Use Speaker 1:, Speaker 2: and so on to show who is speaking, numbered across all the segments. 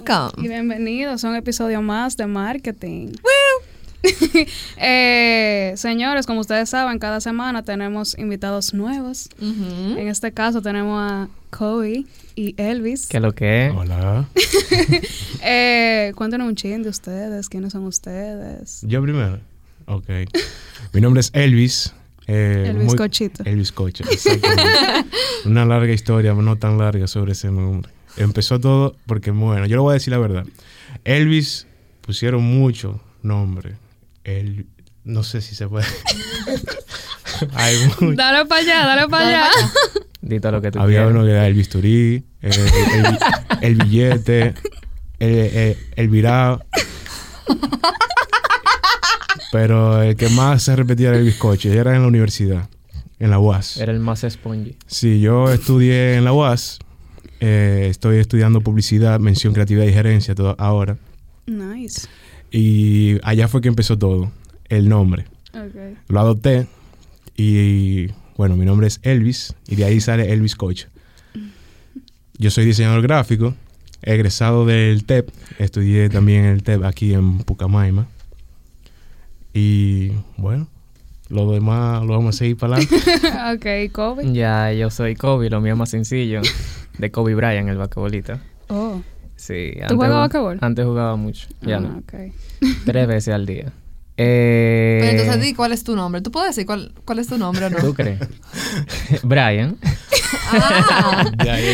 Speaker 1: Welcome.
Speaker 2: Y bienvenidos a un episodio más de marketing. eh, señores, como ustedes saben, cada semana tenemos invitados nuevos. En este caso tenemos a Kobe y Elvis.
Speaker 3: ¿Qué lo que es?
Speaker 4: Hola.
Speaker 2: Eh, cuéntenos un chin de ustedes. ¿Quiénes son ustedes?
Speaker 4: Yo primero. Ok. Mi nombre es Elvis. eh,
Speaker 2: Elvis
Speaker 4: muy-
Speaker 2: Cochito.
Speaker 4: Elvis Coche. Una larga historia, no tan larga sobre ese nombre. Empezó todo porque, bueno, yo le voy a decir la verdad. Elvis pusieron mucho nombre. El, no sé si se puede. Hay mucho.
Speaker 2: Dale para allá, dale para allá.
Speaker 3: Dito lo que tú
Speaker 4: Había
Speaker 3: quieras.
Speaker 4: uno que era el bisturí, el, el- el billete, el, el- el virado. Pero el que más se repetía era el bizcocho. Era en la universidad, en la UAS.
Speaker 3: Era el más spongy.
Speaker 4: Sí, yo estudié en la UAS. Eh, estoy estudiando publicidad, mención, creatividad y gerencia todo, ahora.
Speaker 2: Nice.
Speaker 4: Y allá fue que empezó todo, el nombre. Lo adopté y bueno, mi nombre es Elvis y de ahí sale Elvis Coach. Yo soy diseñador gráfico, egresado del TEP, estudié también en el TEP aquí en Pucamaima. Y bueno, lo demás lo vamos a seguir para adelante.
Speaker 2: ok, Kobe.
Speaker 3: Ya, yo soy Kobe, lo mío es más sencillo. De Kobe Bryant, el basquetbolista.
Speaker 2: Oh.
Speaker 3: Sí.
Speaker 2: ¿Tú juegas basquetbol?
Speaker 3: Antes jugaba mucho. Ya
Speaker 2: Ah,
Speaker 3: no.
Speaker 2: ok.
Speaker 3: Tres veces al día. Eh,
Speaker 1: Pero entonces di cuál es tu nombre. ¿Tú puedes decir cuál, cuál es tu nombre o no?
Speaker 3: ¿Tú crees? Brian.
Speaker 1: Ah,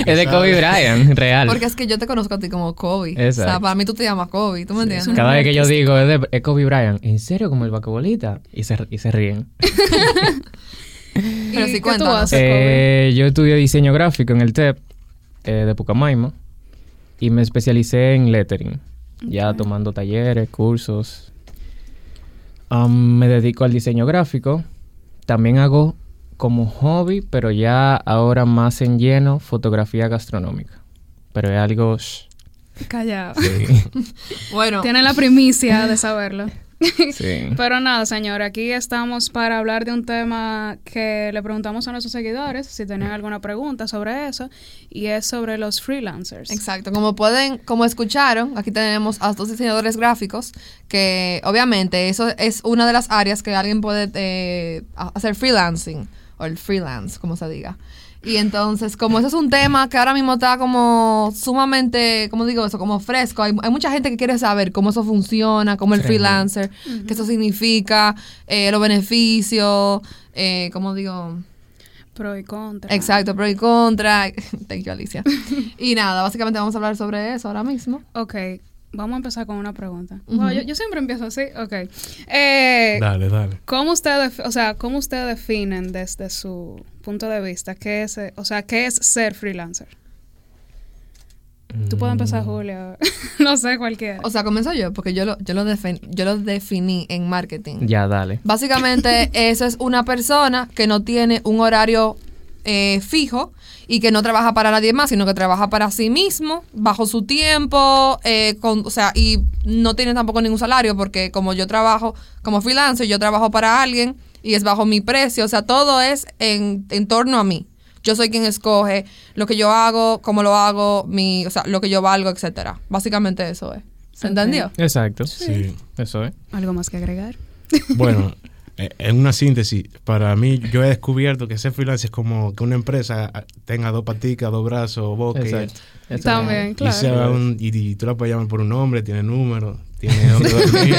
Speaker 4: es
Speaker 3: de. Kobe Bryant, real.
Speaker 1: porque es que yo te conozco a ti como Kobe. O
Speaker 3: Exacto.
Speaker 1: sea, para mí tú te llamas Kobe. ¿Tú me entiendes?
Speaker 3: Cada vez que yo digo es, de, es Kobe Bryant, ¿en serio como el basquetbolista? Y se, y se ríen.
Speaker 1: Pero
Speaker 2: ¿Y
Speaker 1: sí,
Speaker 2: qué tú haces, Kobe?
Speaker 3: Eh, yo estudié diseño gráfico en el TEP eh, de Pucamaima y me especialicé en lettering, ya tomando talleres, cursos. Me dedico al diseño gráfico. También hago como hobby, pero ya ahora más en lleno, fotografía gastronómica. Pero es algo... shh,
Speaker 2: Callado.
Speaker 3: sí,
Speaker 1: Bueno,
Speaker 2: Tienen la primicia de saberlo.
Speaker 3: sí.
Speaker 2: Pero nada, señor, aquí estamos para hablar de un tema que le preguntamos a nuestros seguidores si tenían alguna pregunta sobre eso, y es sobre los freelancers.
Speaker 1: Exacto, como pueden, como escucharon, aquí tenemos a dos diseñadores gráficos que obviamente eso es una de las áreas que alguien puede eh, hacer freelancing o el freelance, como se diga. Y entonces, como eso es un tema que ahora mismo está como sumamente, ¿cómo digo eso? Como fresco. Hay, hay mucha gente que quiere saber cómo eso funciona, cómo el freelancer, qué eso significa, eh, los beneficios, eh, ¿cómo digo?
Speaker 2: Pro y contra.
Speaker 1: Exacto, pro y contra. Thank you, Alicia. y nada, básicamente vamos a hablar sobre eso ahora mismo.
Speaker 2: Ok, vamos a empezar con una pregunta. Wow, yo, yo siempre empiezo así. Ok. Eh,
Speaker 4: Dale, dale.
Speaker 2: ¿Cómo ustedes, o sea, cómo ustedes definen desde su punto de vista qué es, eh, o sea, qué es ser freelancer? Tú puedes
Speaker 3: Mm.
Speaker 2: empezar, Julio. no sé, cualquiera.
Speaker 1: O sea, comienzo yo, porque yo lo, yo lo, yo lo definí en marketing.
Speaker 3: Ya, dale.
Speaker 1: Básicamente, eso es una persona que no tiene un horario eh, fijo y que no trabaja para nadie más, sino que trabaja para sí mismo, bajo su tiempo, eh, con, o sea, y no tiene tampoco ningún salario, porque como yo trabajo como freelancer, yo trabajo para alguien y es bajo mi precio, o sea, todo es en, en torno a mí. Yo soy quien escoge lo que yo hago, cómo lo hago, mi, o sea, lo que yo valgo, etcétera. Básicamente eso es. ¿Se entendió?
Speaker 3: Exacto.
Speaker 4: Sí.
Speaker 3: Eso es.
Speaker 2: ¿Algo más que agregar?
Speaker 4: Bueno, en una síntesis, para mí yo he descubierto que ser freelance es como que una empresa ah, tenga dos paticas, dos brazos, boca y-
Speaker 3: Exacto. Eso
Speaker 2: También,
Speaker 4: y,
Speaker 2: claro.
Speaker 4: sea un- y, y tú la puedes llamar por un nombre, tiene número, tiene donde dormir,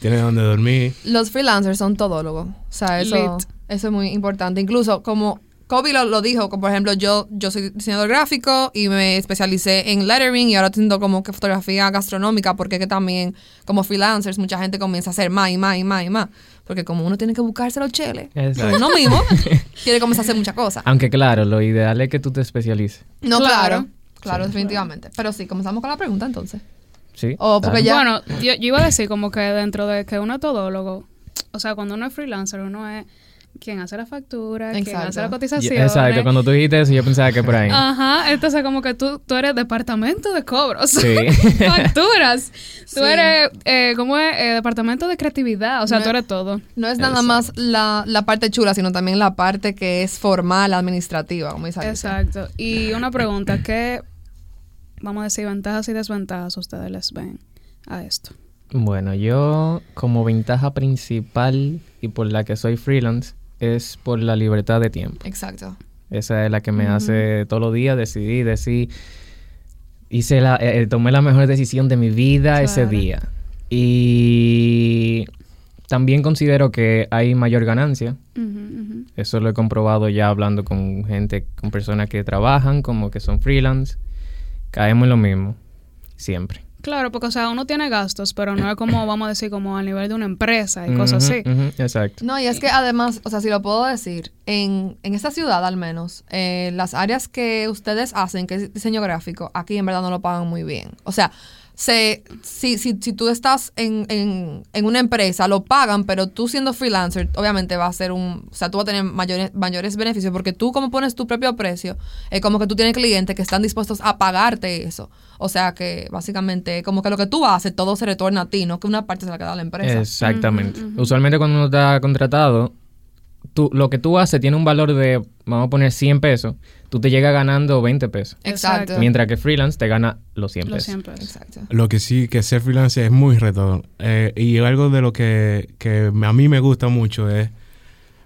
Speaker 4: tiene donde dormir.
Speaker 1: Los freelancers son todólogos. O sea, eso, eso es muy importante. Incluso como Kobe lo, lo dijo, como por ejemplo, yo, yo soy diseñador gráfico y me especialicé en lettering y ahora tengo como que fotografía gastronómica porque es que también como freelancers mucha gente comienza a hacer más y más y más y más. Porque como uno tiene que buscarse los cheles,
Speaker 3: Exacto.
Speaker 1: uno mismo quiere comenzar a hacer muchas cosas.
Speaker 3: Aunque claro, lo ideal es que tú te especialices.
Speaker 1: No,
Speaker 2: Claro.
Speaker 1: claro. Claro, definitivamente. Pero sí, comenzamos con la pregunta entonces.
Speaker 3: Sí.
Speaker 1: O porque
Speaker 3: Dale.
Speaker 1: ya-
Speaker 2: Bueno, yo, yo iba a decir como que dentro de que uno es todólogo, o sea, cuando uno es freelancer, uno es quien hace la factura, quien
Speaker 1: Exacto.
Speaker 2: hace la cotización.
Speaker 3: Exacto, cuando tú dijiste eso, yo pensaba que por ahí.
Speaker 2: Ajá, entonces como que tú, tú eres departamento de cobros.
Speaker 3: Sí.
Speaker 2: Facturas. Tú
Speaker 1: Sí.
Speaker 2: eres, eh, ¿cómo es? Eh, departamento de creatividad. O sea,
Speaker 1: No
Speaker 2: tú
Speaker 1: es-
Speaker 2: eres todo.
Speaker 1: No es nada más la, la parte chula, sino también la parte que es formal, administrativa, como dice.
Speaker 2: Exacto. Y una pregunta, ¿qué, vamos a decir, ventajas y desventajas ustedes les ven a esto?
Speaker 3: Bueno, yo como ventaja principal y por la que soy freelance es por la libertad de tiempo.
Speaker 1: Exacto.
Speaker 3: Esa es la que me hace todos los días decidir, decir, hice la, eh, tomé la mejor decisión de mi vida ese día. Y también considero que hay mayor ganancia. Eso lo he comprobado ya hablando con gente, con personas que trabajan, como que son freelance. Caemos en lo mismo, siempre.
Speaker 2: Claro, porque o sea, uno tiene gastos, pero no es como, vamos a decir, como a nivel de una empresa y cosas así.
Speaker 3: exacto.
Speaker 1: No, y es que además, o sea, si lo puedo decir, en, en esta ciudad al menos, eh, las áreas que ustedes hacen, que es diseño gráfico, aquí en verdad no lo pagan muy bien. O sea, se, si, si, si tú estás en, en, en una empresa, lo pagan, pero tú siendo freelancer, obviamente va a ser un, o sea, tú vas a tener mayores, mayores beneficios porque tú como pones tu propio precio, es como que tú tienes clientes que están dispuestos a pagarte eso. O sea que básicamente como que lo que tú haces, todo se retorna a ti, no que una parte se la queda a la empresa.
Speaker 3: Exactamente. Usualmente cuando uno está contratado, tú, lo que tú haces tiene un valor de, vamos a poner 100 pesos, tú te llegas ganando 20 pesos.
Speaker 1: Exacto.
Speaker 3: Mientras que freelance te gana los 100
Speaker 2: Los
Speaker 3: pesos.
Speaker 2: 100 pesos.
Speaker 1: Exacto.
Speaker 4: Lo que sí, que ser freelancer es muy retador. Eh, y algo de lo que, que a mí me gusta mucho es,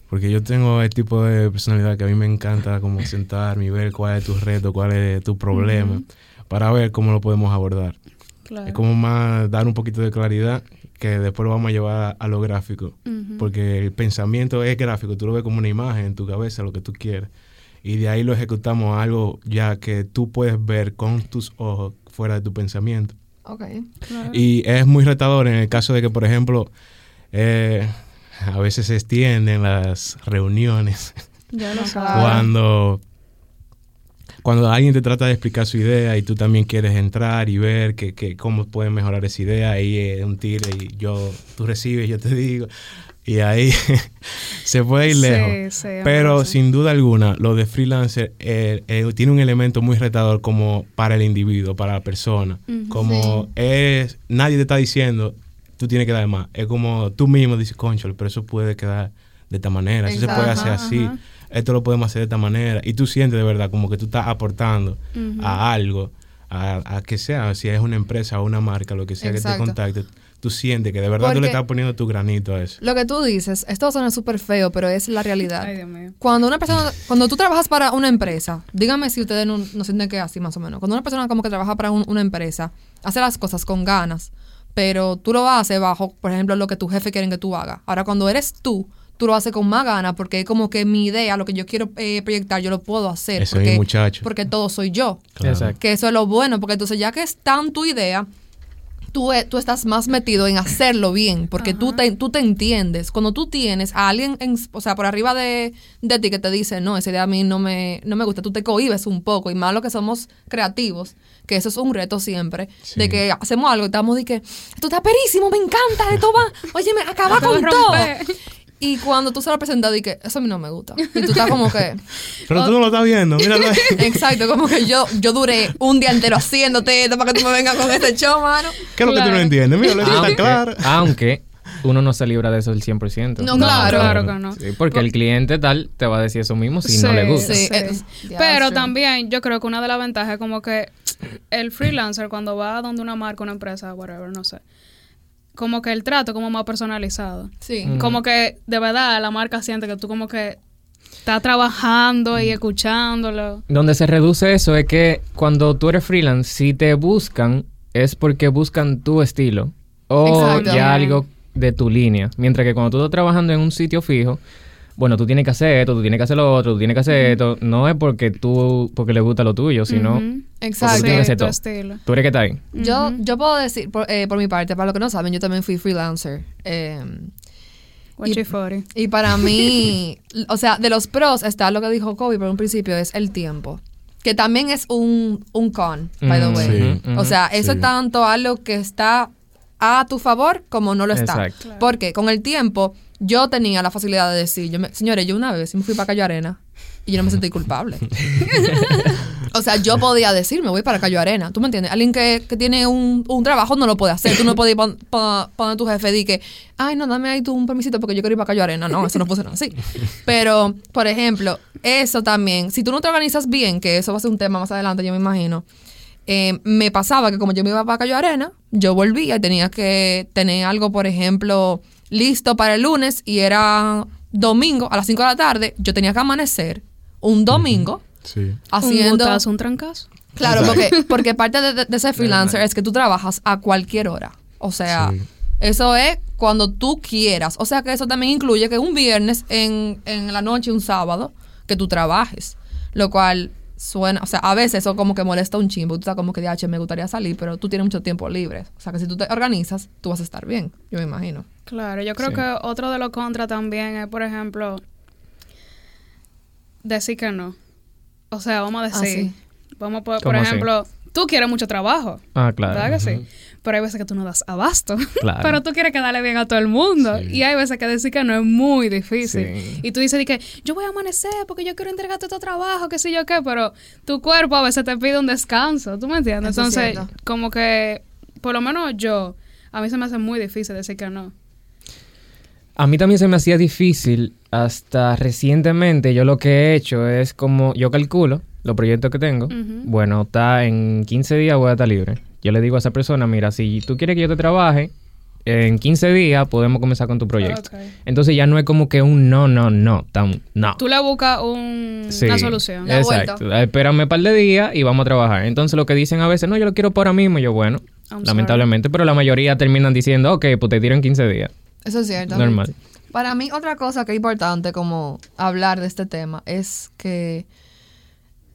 Speaker 4: porque yo tengo el tipo de personalidad que a mí me encanta como sentarme y ver cuál es tu reto, cuál es tu problema, para ver cómo lo podemos abordar.
Speaker 2: Claro.
Speaker 4: Es como más dar un poquito de claridad que después lo vamos a llevar a lo gráfico. Porque el pensamiento es gráfico, tú lo ves como una imagen en tu cabeza, lo que tú quieres. Y de ahí lo ejecutamos a algo ya que tú puedes ver con tus ojos fuera de tu pensamiento.
Speaker 1: Ok.
Speaker 2: Claro.
Speaker 4: Y es muy retador en el caso de que, por ejemplo, eh, a veces se extienden las reuniones
Speaker 2: Ya lo sabes.
Speaker 4: cuando, cuando alguien te trata de explicar su idea y tú también quieres entrar y ver que, que cómo pueden mejorar esa idea, ahí es un tire y yo, tú recibes, yo te digo, y ahí se puede ir lejos.
Speaker 2: sí,
Speaker 4: Pero
Speaker 2: sí.
Speaker 4: sin duda alguna, lo de freelancer eh, eh, tiene un elemento muy retador como para el individuo, para la persona. Como es, nadie te está diciendo, tú tienes que dar más. Es como tú mismo dices, concho, pero eso puede quedar de esta manera, eso se puede
Speaker 1: Exacto.
Speaker 4: hacer así,
Speaker 2: Ajá.
Speaker 4: esto lo podemos hacer de esta manera. Y tú sientes de verdad como que tú estás aportando a algo, a, a que sea, si es una empresa o una marca, lo que sea que te contacte, tú sientes que de verdad tú le estás poniendo tu granito a eso.
Speaker 1: Lo que tú dices, esto suena súper feo, pero es la realidad.
Speaker 2: Ay, Dios mío.
Speaker 1: Cuando una persona, cuando tú trabajas para una empresa, dígame si ustedes no, no sienten que es así más o menos. Cuando una persona como que trabaja para un- una empresa, hace las cosas con ganas, pero tú lo haces bajo, por ejemplo, lo que tu jefe quiere que tú hagas. Ahora, cuando eres tú, tú lo haces con más ganas porque es como que mi idea, lo que yo quiero eh, proyectar, yo lo puedo hacer.
Speaker 4: Eso es,
Speaker 1: porque,
Speaker 4: muchacho.
Speaker 1: porque todo soy yo.
Speaker 4: Claro.
Speaker 3: Exacto.
Speaker 1: Que eso es lo bueno, porque entonces ya que es tan tu idea, tú, e- tú estás más metido en hacerlo bien, porque tú te, tú te entiendes. Cuando tú tienes a alguien, en- o sea, por arriba de, de ti que te dice, no, esa idea a mí no me, no me gusta, tú te cohibes un poco, y más lo que somos creativos, que eso es un reto siempre,
Speaker 4: Sí.
Speaker 1: de que hacemos algo y estamos de que, esto está perísimo, me encanta, esto va, oye, me acaba con todo. Y cuando tú se lo presentas, di que eso a mí no me gusta. Y tú estás como que...
Speaker 4: Pero tú no lo estás viendo, míralo ahí.
Speaker 1: Exacto, como que yo, yo duré un día entero haciéndote esto para que tú me vengas con este show, mano.
Speaker 4: ¿Qué es lo que tú no entiendes? Míralo, eso está
Speaker 3: Aunque,
Speaker 4: claro.
Speaker 3: aunque uno no se libra de eso el 100%.
Speaker 1: No, claro.
Speaker 2: claro que no.
Speaker 3: Sí, porque el cliente tal te va a decir eso mismo si no le gusta.
Speaker 1: Sí,
Speaker 2: sí.
Speaker 1: es- ya,
Speaker 2: Pero
Speaker 1: true.
Speaker 2: también yo creo que una de las ventajas es como que el freelancer cuando va a donde una marca, una empresa, whatever, no sé, como que el trato como más personalizado.
Speaker 1: Sí.
Speaker 3: Mm.
Speaker 2: Como que de verdad la marca siente que tú como que estás trabajando y escuchándolo.
Speaker 3: Donde se reduce eso es que cuando tú eres freelance, si te buscan, es porque buscan tu estilo o ya algo de tu línea. Mientras que cuando tú estás trabajando en un sitio fijo, bueno, tú tienes que hacer esto, tú tienes que hacer lo otro, tú tienes que hacer esto. No es porque tú, porque le gusta lo tuyo, sino.
Speaker 1: Exacto.
Speaker 3: Porque tienes
Speaker 2: Sí,
Speaker 3: ese
Speaker 2: tu
Speaker 3: top.
Speaker 2: estilo.
Speaker 3: tú eres que está ahí.
Speaker 1: Yo, yo puedo decir, por, eh, por mi parte, para los que no saben, yo también fui freelancer. eh,
Speaker 2: Guachifori.
Speaker 1: y para mí, o sea, de los pros está lo que dijo Kobe por un principio, es el tiempo. Que también es un, un con, by the
Speaker 3: Mm,
Speaker 1: way.
Speaker 4: Sí.
Speaker 1: O sea, eso
Speaker 4: Sí.
Speaker 1: es tanto algo que está a tu favor como no lo está.
Speaker 3: Exacto.
Speaker 2: Claro.
Speaker 1: Porque con el tiempo yo tenía la facilidad de decir, yo me- señores, yo una vez me fui para Cayo Arena y yo no me sentí culpable. o sea, yo podía decir, me voy para Cayo Arena. ¿Tú me entiendes? Alguien que, que tiene un, un trabajo no lo puede hacer. Tú no puedes ir pon- pon- poner a tu jefe y que, ay, no, dame ahí tú un permisito porque yo quiero ir para Cayo Arena. No, eso no funciona así. Pero, por ejemplo, eso también, si tú no te organizas bien, que eso va a ser un tema más adelante, yo me imagino, eh, me pasaba que como yo me iba para Cayo Arena, yo volvía y tenía que tener algo, por ejemplo, listo para el lunes y era domingo a las 5 de la tarde, yo tenía que amanecer un domingo
Speaker 4: Sí.
Speaker 2: Un
Speaker 1: haciendo...
Speaker 2: botazo, un trancazo.
Speaker 1: Claro,
Speaker 4: Exacto.
Speaker 1: porque, porque parte de, de- ser freelancer es que tú trabajas a cualquier hora. O sea,
Speaker 4: Sí.
Speaker 1: eso es cuando tú quieras. O sea que eso también incluye que un viernes en, en la noche, un sábado, que tú trabajes. Lo cual suena, o sea, a veces eso como que molesta un chimbo. Tú estás como que, DH, me gustaría salir, pero tú tienes mucho tiempo libre. O sea que si tú te organizas, tú vas a estar bien, yo me imagino.
Speaker 2: Claro, yo creo
Speaker 3: Sí.
Speaker 2: que otro de los contras también es, por ejemplo, decir que no. O sea, vamos a
Speaker 1: Ah,
Speaker 2: decir,
Speaker 1: sí.
Speaker 2: vamos a, por, por ejemplo, tú quieres mucho trabajo.
Speaker 3: Ah, claro.
Speaker 2: ¿Verdad que sí? Pero hay veces que tú no das abasto.
Speaker 3: Claro.
Speaker 2: Pero tú quieres quedarle bien a todo el mundo.
Speaker 4: Sí.
Speaker 2: Y hay veces que decir que no es muy difícil.
Speaker 3: Sí.
Speaker 2: Y tú dices de que yo voy a amanecer porque yo quiero entregarte tu trabajo, que sé yo qué, pero tu cuerpo a veces te pide un descanso. ¿Tú me entiendes?
Speaker 1: Eso
Speaker 2: Entonces, como que, por lo menos yo, a mí se me hace muy difícil decir que no.
Speaker 3: A mí también se me hacía difícil hasta recientemente. Yo lo que he hecho es como yo calculo los proyectos que tengo. Bueno, está en 15 días voy a estar libre. Yo le digo a esa persona, mira, si tú quieres que yo te trabaje, en 15 días podemos comenzar con tu proyecto. Entonces ya no es como que un no, no, no, tan, no.
Speaker 2: Tú le buscas un-
Speaker 3: Sí,
Speaker 2: una solución.
Speaker 1: La
Speaker 3: Exacto.
Speaker 1: vuelta.
Speaker 3: Espérame un par de días y vamos a trabajar. Entonces lo que dicen a veces, no, yo lo quiero por ahora mismo. Y yo, bueno,
Speaker 2: I'm
Speaker 3: lamentablemente, pero la mayoría terminan diciendo, ok, pues te tiro en 15 días.
Speaker 1: Eso es cierto.
Speaker 3: Normal.
Speaker 1: Para mí, otra cosa que es importante como hablar de este tema es que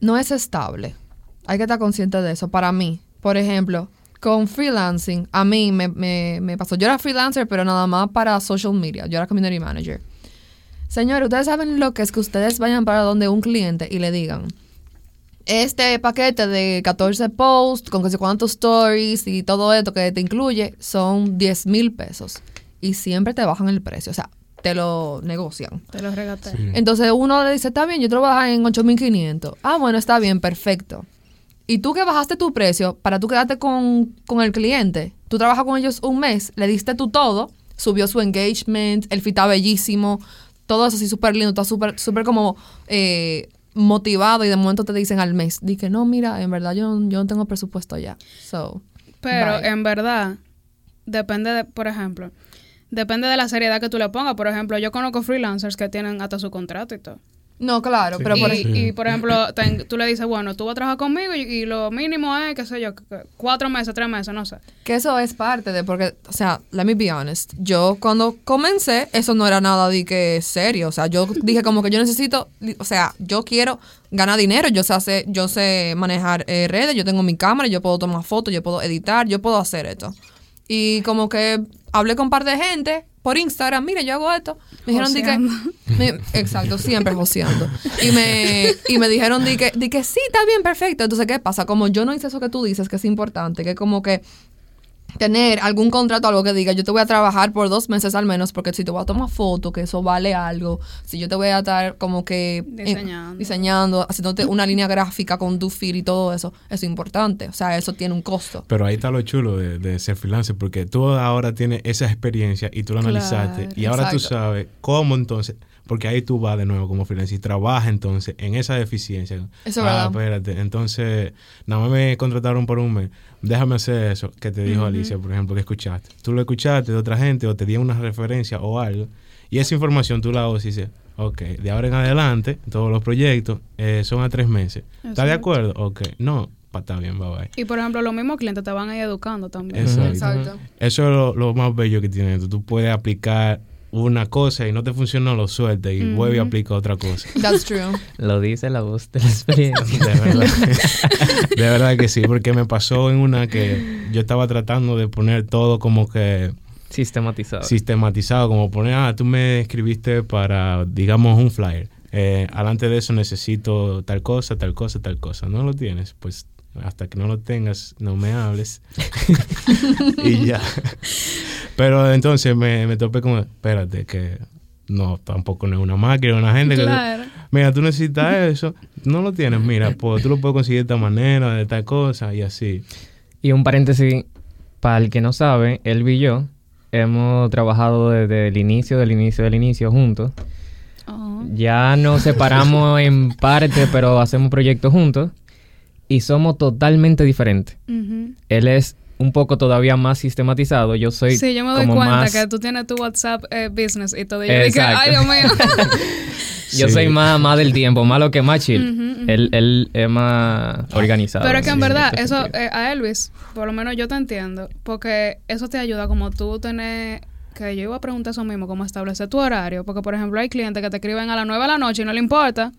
Speaker 1: no es estable. Hay que estar consciente de eso. Para mí, por ejemplo, con freelancing, a mí me, me- me pasó. Yo era freelancer, pero nada más para social media. Yo era community manager. Señores, ustedes saben lo que es que ustedes vayan para donde un cliente y le digan, este paquete de 14 posts con que sé cuántos stories y todo esto que te incluye son 10 mil pesos. Y siempre te bajan el precio, o sea, te lo negocian.
Speaker 2: Te lo regaté.
Speaker 4: Sí.
Speaker 1: Entonces uno le dice, está bien, yo te lo voy a bajar en 8500. Ah, bueno, está bien, perfecto. Y tú que bajaste tu precio para tú quedarte con, con el cliente, tú trabajas con ellos un mes, le diste tú todo, subió su engagement, el fit está bellísimo, todo eso así súper lindo, está súper súper como eh, motivado y de momento te dicen al mes, di que no, mira, en verdad yo, yo no tengo presupuesto ya. So,
Speaker 2: Pero
Speaker 1: bye.
Speaker 2: en verdad, depende de, por ejemplo, depende de la seriedad que tú le pongas. Por ejemplo, yo conozco freelancers que tienen hasta su contrato y todo.
Speaker 1: No, claro,
Speaker 4: Sí.
Speaker 1: pero por
Speaker 2: y,
Speaker 1: ejemplo...
Speaker 2: y, por ejemplo, ten- tú le dices, bueno, tú vas a trabajar conmigo y, y lo mínimo es, qué sé yo, cuatro meses, tres meses, no sé.
Speaker 1: Que eso es parte de, porque, o sea, let me be honest, yo cuando comencé, eso no era nada de que serio, o sea, yo dije como que yo necesito, o sea, yo quiero ganar dinero, yo sé hacer, yo sé manejar eh, redes, yo tengo mi cámara, yo puedo tomar fotos, yo puedo editar, yo puedo hacer esto. Y como que hablé con un par de gente por Instagram, mire, yo hago esto. Me dijeron que... Me- exacto, siempre joseando. Y me, y me dijeron de que, de que sí, está bien, perfecto. Entonces, ¿qué pasa? Como yo no hice eso que tú dices, que es importante, que como que tener algún contrato, algo que diga, yo te voy a trabajar por dos meses al menos, porque si te voy a tomar foto, que eso vale algo, si yo te voy a estar como que en-
Speaker 2: Diseñando.
Speaker 1: diseñando, haciéndote una línea gráfica con tu feed y todo eso, eso es importante. O sea, eso tiene un costo.
Speaker 4: Pero ahí está lo chulo de, de ser freelancer, porque tú ahora tienes esa experiencia y tú la analizaste.
Speaker 2: Claro.
Speaker 4: y ahora tú
Speaker 1: Exacto.
Speaker 4: sabes cómo entonces, porque ahí tú vas de nuevo como freelancer y trabajas entonces en esa deficiencia.
Speaker 1: Eso es
Speaker 4: ah,
Speaker 1: verdad.
Speaker 4: espérate, entonces nada más me contrataron por un mes. Déjame hacer eso que te dijo Alicia, por ejemplo, que escuchaste. Tú lo escuchaste de otra gente o te dieron una referencia o algo. Y esa información tú la usas y dices, ok, de ahora en adelante, todos los proyectos eh, son a tres meses. ¿Estás de acuerdo? Ok, no, está bien, bye bye.
Speaker 2: Y por ejemplo, los mismos clientes te van a ir educando también.
Speaker 4: Exacto.
Speaker 1: Exacto.
Speaker 4: Eso es lo, lo más bello que tiene esto. Tú puedes aplicar una cosa y no te funcionó, lo sueltas y vuelve y aplica otra cosa.
Speaker 1: That's true.
Speaker 3: Lo dice la voz de la experiencia.
Speaker 4: De verdad. de verdad que sí, porque me pasó en una que yo estaba tratando de poner todo como que
Speaker 3: Sistematizado.
Speaker 4: sistematizado, como poner, ah, tú me escribiste para, digamos, un flyer. Eh, alante de eso necesito tal cosa, tal cosa, tal cosa. ¿No lo tienes? Pues hasta que no lo tengas, no me hables. y ya. Pero entonces me, me topé con, espérate, que no, tampoco no es una máquina, una gente que...
Speaker 2: Claro.
Speaker 4: Mira, tú necesitas eso, no lo tienes, mira, pues tú lo puedes conseguir de esta manera, de tal cosa y así.
Speaker 3: Y un paréntesis, para el que no sabe, él y yo hemos trabajado desde el inicio, del inicio, del inicio juntos.
Speaker 2: Ajá.
Speaker 3: Ya nos separamos en parte, pero hacemos proyectos juntos. Y somos totalmente diferentes. Él es un poco todavía más sistematizado. Yo soy
Speaker 2: Sí, yo me doy
Speaker 3: como
Speaker 2: cuenta
Speaker 3: más,
Speaker 2: que tú tienes tu WhatsApp eh, business y todo. Y yo dije, ay, Dios mío.
Speaker 3: yo
Speaker 4: Sí.
Speaker 3: soy más, más del tiempo, más lo que más chill. Él, él es más organizado.
Speaker 2: Pero es que en
Speaker 3: Sí,
Speaker 2: verdad,
Speaker 3: ese
Speaker 2: eso eh, a Elvis, por lo menos yo te entiendo, porque eso te ayuda como tú tener, que yo iba a preguntar eso mismo, cómo establecer tu horario, porque por ejemplo hay clientes que te escriben a las 9 de la noche y no le importa,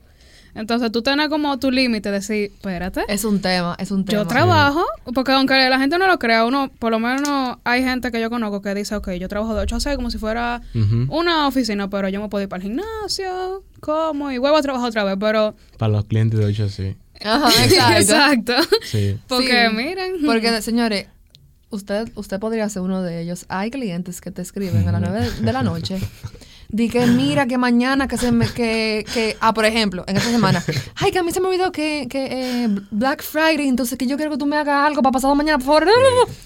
Speaker 2: entonces tú tienes como tu límite de decir, espérate,
Speaker 1: Es un tema, es un tema.
Speaker 2: yo trabajo, porque aunque la gente no lo crea, uno, por lo menos hay gente que yo conozco que dice, ok, yo trabajo de 8 a 6 como si fuera una oficina, pero yo me puedo ir para el gimnasio, como, y vuelvo a trabajar otra vez, pero...
Speaker 4: Para los clientes de 8 sí.
Speaker 1: Ajá, exacto.
Speaker 2: Exacto.
Speaker 4: Sí.
Speaker 2: Porque
Speaker 1: Sí.
Speaker 2: miren.
Speaker 1: Porque, señores, usted, usted podría ser uno de ellos. Hay clientes que te escriben a las 9 de la noche. Di que mira que mañana que se me que, que ah por ejemplo en esta semana ay que a mí se me olvidó que, que eh, Black Friday entonces que yo quiero que tú me hagas algo para pasado mañana por favor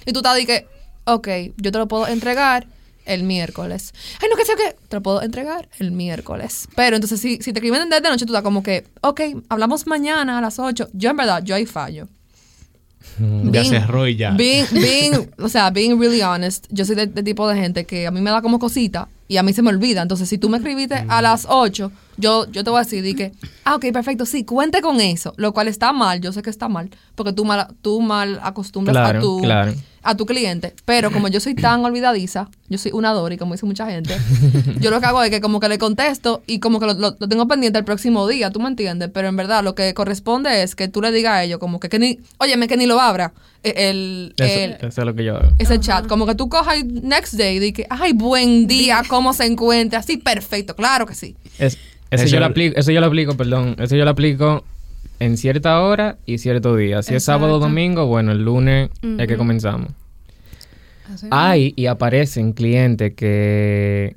Speaker 1: y tú estás di que ok yo te lo puedo entregar el miércoles ay no que sé que te lo puedo entregar el miércoles. Pero entonces si, si te escriben desde noche tú estás como que ok hablamos mañana a las 8 yo en verdad yo ahí fallo.
Speaker 4: Ya
Speaker 1: Being-
Speaker 4: cerró y ya.
Speaker 1: Being, being, o sea, being really honest, yo soy de, de tipo de gente que a mí me da como cosita y a mí se me olvida. Entonces, si tú me escribiste a las 8, yo, yo te voy a decir di que, ah, ok, perfecto, sí, cuente con eso. Lo cual está mal, yo sé que está mal, porque tú mal, tú mal acostumbras
Speaker 3: Claro,
Speaker 1: a, tu,
Speaker 3: claro.
Speaker 1: a tu cliente. Pero como yo soy tan olvidadiza, yo soy una Dori, como dice mucha gente, yo lo que hago es que como que le contesto y como que lo, lo- lo tengo pendiente el próximo día, ¿tú me entiendes? Pero en verdad lo que corresponde es que tú le digas a ellos como que, que ni, óyeme, que ni lo abra. El,
Speaker 3: Eso,
Speaker 1: el-
Speaker 3: eso es lo que yo hago.
Speaker 1: ese chat, como que tú cojas next day y di que, ay, buen día, cómo se encuentra, así, perfecto, claro que sí.
Speaker 3: Es- eso,
Speaker 4: Eso-
Speaker 3: yo lo aplico, eso yo lo aplico, perdón. Eso yo lo aplico en cierta hora y cierto día. Si es sábado o domingo, bueno, el lunes es que comenzamos.
Speaker 2: Así.
Speaker 3: Hay y aparecen clientes que